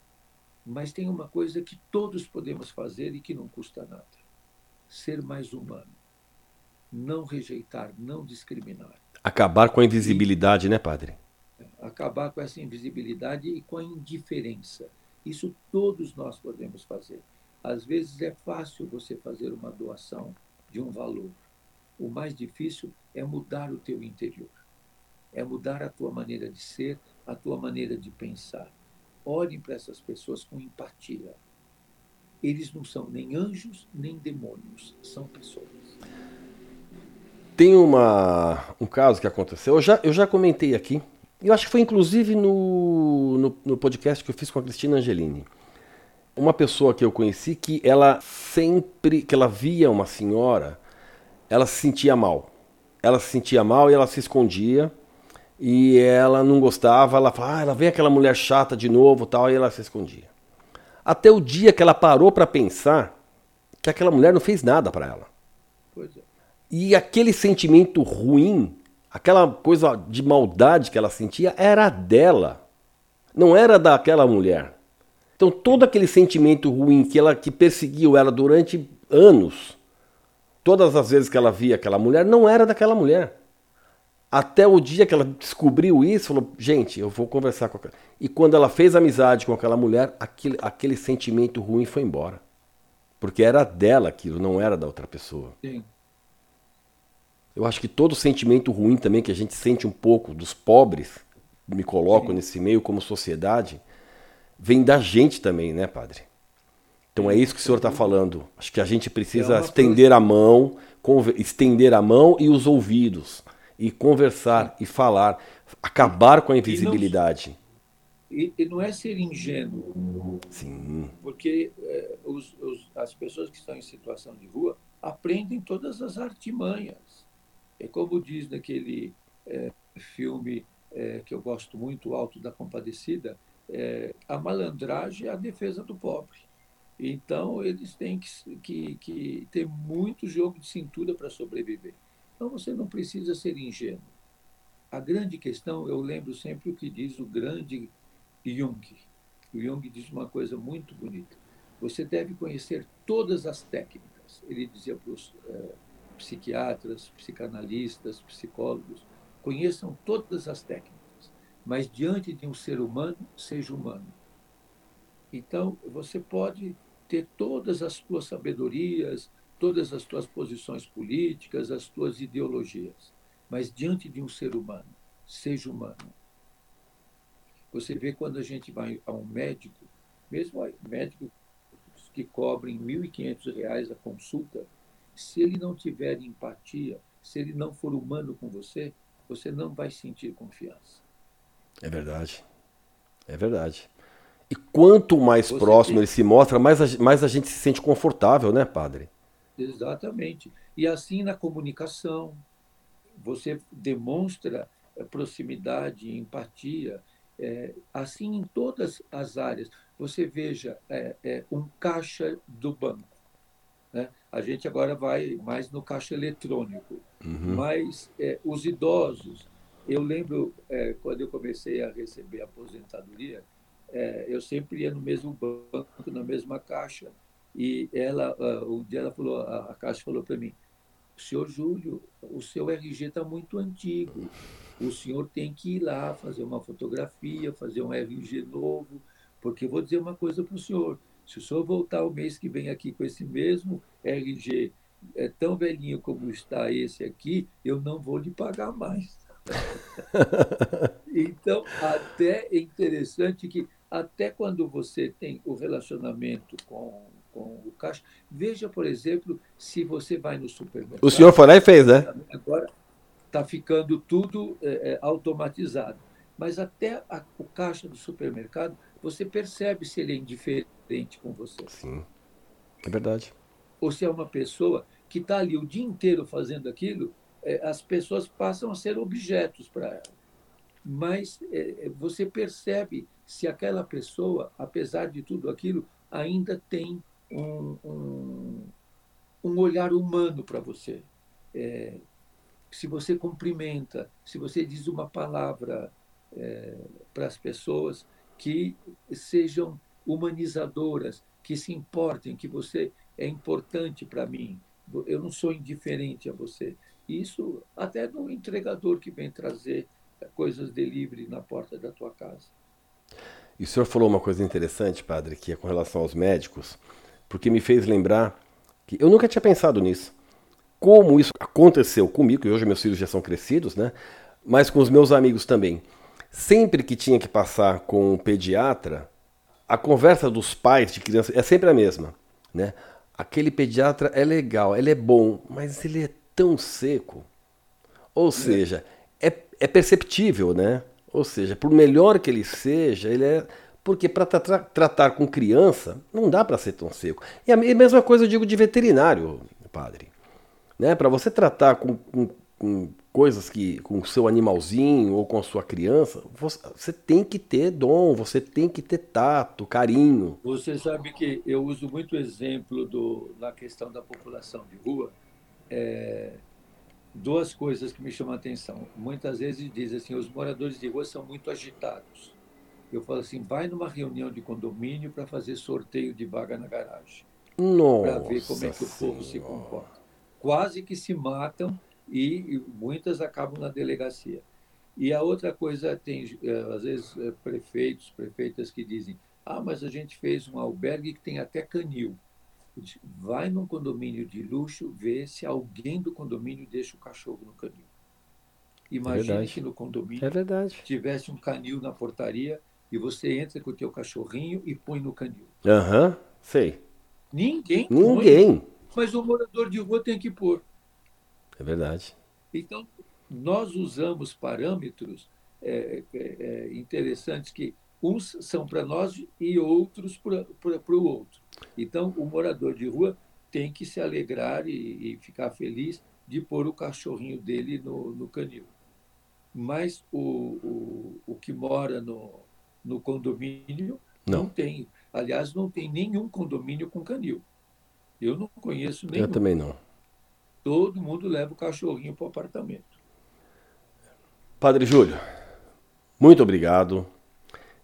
Mas tem uma coisa que todos podemos fazer e que não custa nada: ser mais humano. Não rejeitar, não discriminar. Acabar com a invisibilidade, né, padre? Acabar com essa invisibilidade e com a indiferença. Isso todos nós podemos fazer. Às vezes é fácil você fazer uma doação de um valor. O mais difícil é mudar o teu interior. É mudar a tua maneira de ser, a tua maneira de pensar. Olhem para essas pessoas com empatia. Eles não são nem anjos nem demônios, são pessoas. Tem uma, um caso que aconteceu, eu já, eu já comentei aqui, eu acho que foi inclusive no, no, no, podcast que eu fiz com a Cristina Angelini. Uma pessoa que eu conheci que ela sempre que ela via uma senhora, ela se sentia mal. Ela se sentia mal e ela se escondia. E ela não gostava, ela falava, ah, ela vem aquela mulher chata de novo tal, e ela se escondia. Até o dia que ela parou para pensar que aquela mulher não fez nada para ela. E aquele sentimento ruim, aquela coisa de maldade que ela sentia, era dela. Não era daquela mulher. Então todo aquele sentimento ruim que ela que perseguiu ela durante anos, todas as vezes que ela via aquela mulher, não era daquela mulher. Até o dia que ela descobriu isso, falou: gente, eu vou conversar com aquela. E quando ela fez amizade com aquela mulher, aquele, aquele sentimento ruim foi embora. Porque era dela aquilo, não era da outra pessoa. Sim. Eu acho que todo sentimento ruim também que a gente sente um pouco dos pobres, me coloco Sim. nesse meio como sociedade, vem da gente também, né, padre? Então é isso que o senhor está falando. Acho que a gente precisa é estender a mão, estender a mão e os ouvidos, e conversar, e falar, acabar com a invisibilidade. E, e não é ser ingênuo. Sim. Porque é, os, os, as pessoas que estão em situação de rua aprendem todas as artimanhas. É como diz naquele é, filme é, que eu gosto muito, Alto da Compadecida, é, a malandragem é a defesa do pobre. Então, eles têm que, que, que ter muito jogo de cintura para sobreviver. Então, você não precisa ser ingênuo. A grande questão, eu lembro sempre o que diz o grande Jung. O Jung diz uma coisa muito bonita. Você deve conhecer todas as técnicas. Ele dizia para os é, psiquiatras, psicanalistas, psicólogos, conheçam todas as técnicas, mas diante de um ser humano, seja humano. Então, você pode ter todas as tuas sabedorias, todas as tuas posições políticas, as tuas ideologias, mas diante de um ser humano, seja humano. Você vê quando a gente vai a um médico, mesmo médicos que cobrem R$ 1.500 a consulta, se ele não tiver empatia, se ele não for humano com você, você não vai sentir confiança. É verdade. É verdade. E quanto mais você próximo tem... ele se mostra, mais a, mais a gente se sente confortável, né, padre? Exatamente. E assim na comunicação, você demonstra eh, proximidade, empatia, é, assim em todas as áreas. Você veja é, é, um caixa do banco. A gente agora vai mais no caixa eletrônico. Uhum. Mas é, os idosos, eu lembro é, quando eu comecei a receber a aposentadoria, é, eu sempre ia no mesmo banco, na mesma caixa. E ela, uh, um dia ela falou, a, a caixa falou para mim, senhor Júlio, o seu RG está muito antigo. O senhor tem que ir lá fazer uma fotografia, fazer um RG novo, porque vou dizer uma coisa para o senhor. Se o senhor voltar o mês que vem aqui com esse mesmo RG é tão velhinho como está esse aqui, eu não vou lhe pagar mais. <laughs> então, até é interessante que até quando você tem o relacionamento com, com o caixa, veja, por exemplo, se você vai no supermercado. O senhor foi lá e fez, né? Agora está ficando tudo é, é, automatizado. Mas até a, o caixa do supermercado, você percebe se ele é indiferente com você. Sim, é verdade. ou se é uma pessoa que está ali o dia inteiro fazendo aquilo, é, as pessoas passam a ser objetos para ela. Mas é, você percebe se aquela pessoa, apesar de tudo aquilo, ainda tem um, um, um olhar humano para você. É, se você cumprimenta, se você diz uma palavra é, para as pessoas que sejam humanizadoras, que se importem, que você é importante para mim, eu não sou indiferente a você. Isso até no entregador que vem trazer coisas delivery na porta da tua casa. E o senhor falou uma coisa interessante, padre, que é com relação aos médicos, porque me fez lembrar que eu nunca tinha pensado nisso. Como isso aconteceu comigo, que hoje meus filhos já são crescidos, né? Mas com os meus amigos também. Sempre que tinha que passar com um pediatra, a conversa dos pais de criança é sempre a mesma, né? Aquele pediatra é legal, ele é bom, mas ele é tão seco. Ou seja, é, é perceptível, né? Ou seja, por melhor que ele seja, ele é. Porque para tra tratar com criança, não dá para ser tão seco. E a mesma coisa eu digo de veterinário, padre. Né? Para você tratar com, com, com, coisas que. com o seu animalzinho ou com a sua criança, você, tem que ter dom, você tem que ter tato, carinho. Você sabe que eu uso muito exemplo do, na questão da população de rua. É, duas coisas que me chamam a atenção. Muitas vezes dizem assim, os moradores de rua são muito agitados. Eu falo assim, vai numa reunião de condomínio para fazer sorteio de vaga na garagem. Para ver como é que o povo se comporta. Quase que se matam e, muitas acabam na delegacia. E a outra coisa, tem eh, às vezes eh, prefeitos, prefeitas que dizem, ah, mas a gente fez um albergue que tem até canil vai num condomínio de luxo ver se alguém do condomínio deixa o cachorro no canil. Imagine é que no condomínio é tivesse um canil na portaria e você entra com o teu cachorrinho e põe no canil. Aham, uhum, sei. Ninguém Ninguém. Põe, mas o morador de rua tem que pôr. É verdade. Então, nós usamos parâmetros é, é, é interessantes que uns são para nós e outros para o outro. Então, o morador de rua tem que se alegrar e, e ficar feliz de pôr o cachorrinho dele no, no canil. Mas o, o, o que mora no, no condomínio não. não tem. Aliás, não tem nenhum condomínio com canil. Eu não conheço nenhum. Eu também não. Todo mundo leva o cachorrinho para o apartamento. Padre Júlio, muito obrigado.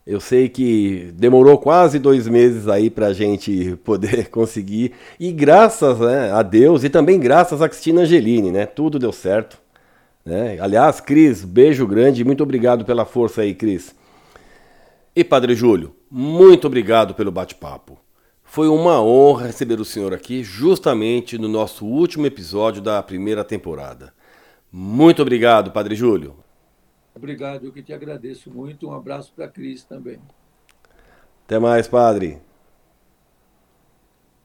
Eu sei que demorou quase dois meses aí para a gente <laughs> poder conseguir. E graças né, a Deus e também graças a Cristina Angelini, né? Tudo deu certo. Né? Aliás, Cris, beijo grande. Muito obrigado pela força aí, Cris. E Padre Júlio, muito obrigado pelo bate-papo. Foi uma honra receber o senhor aqui justamente no nosso último episódio da primeira temporada. Muito obrigado, Padre Júlio. Obrigado, eu que te agradeço muito. Um abraço para a Cris também. Até mais, padre.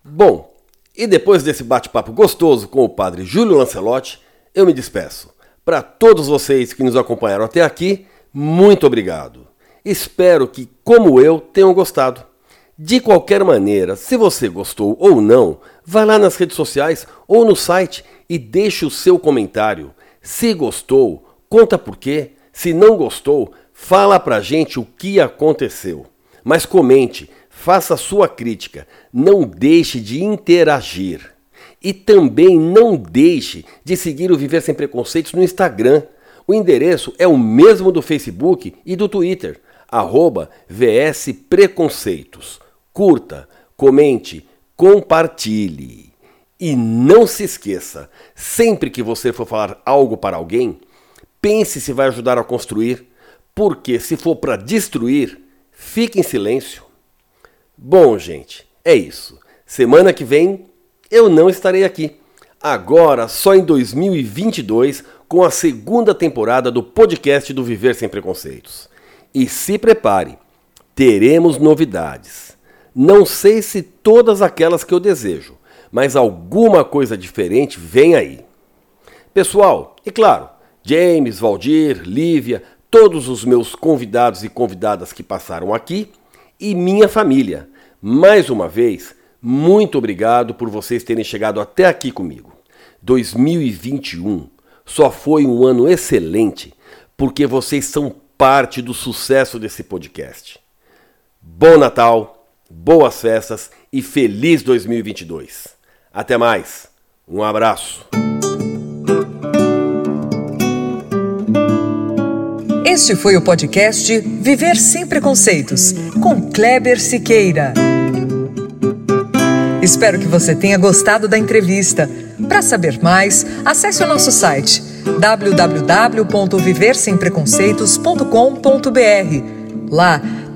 Bom, e depois desse bate-papo gostoso com o padre Júlio Lancelotti, eu me despeço. Para todos vocês que nos acompanharam até aqui, muito obrigado. Espero que, como eu, tenham gostado. De qualquer maneira, se você gostou ou não, vá lá nas redes sociais ou no site e deixe o seu comentário. Se gostou, conta por quê se não gostou, fala pra gente o que aconteceu. Mas comente, faça sua crítica, não deixe de interagir. E também não deixe de seguir o Viver Sem Preconceitos no Instagram. O endereço é o mesmo do Facebook e do Twitter, arroba Preconceitos. Curta, comente, compartilhe. E não se esqueça, sempre que você for falar algo para alguém, Pense se vai ajudar a construir, porque se for para destruir, fique em silêncio. Bom, gente, é isso. Semana que vem eu não estarei aqui. Agora, só em 2022, com a segunda temporada do podcast do Viver Sem Preconceitos. E se prepare, teremos novidades. Não sei se todas aquelas que eu desejo, mas alguma coisa diferente vem aí. Pessoal, e claro, James, Valdir, Lívia, todos os meus convidados e convidadas que passaram aqui e minha família. Mais uma vez, Muito obrigado por vocês terem chegado até aqui comigo. 2021 só foi um ano excelente porque vocês são parte do sucesso desse podcast. Bom Natal, boas festas e feliz 2022. Até mais. Um abraço. Este foi o podcast Viver Sem Preconceitos, com Kleber Siqueira. Espero que você tenha gostado da entrevista. Para saber mais, acesse o nosso site www.viversempreconceitos.com.br. Lá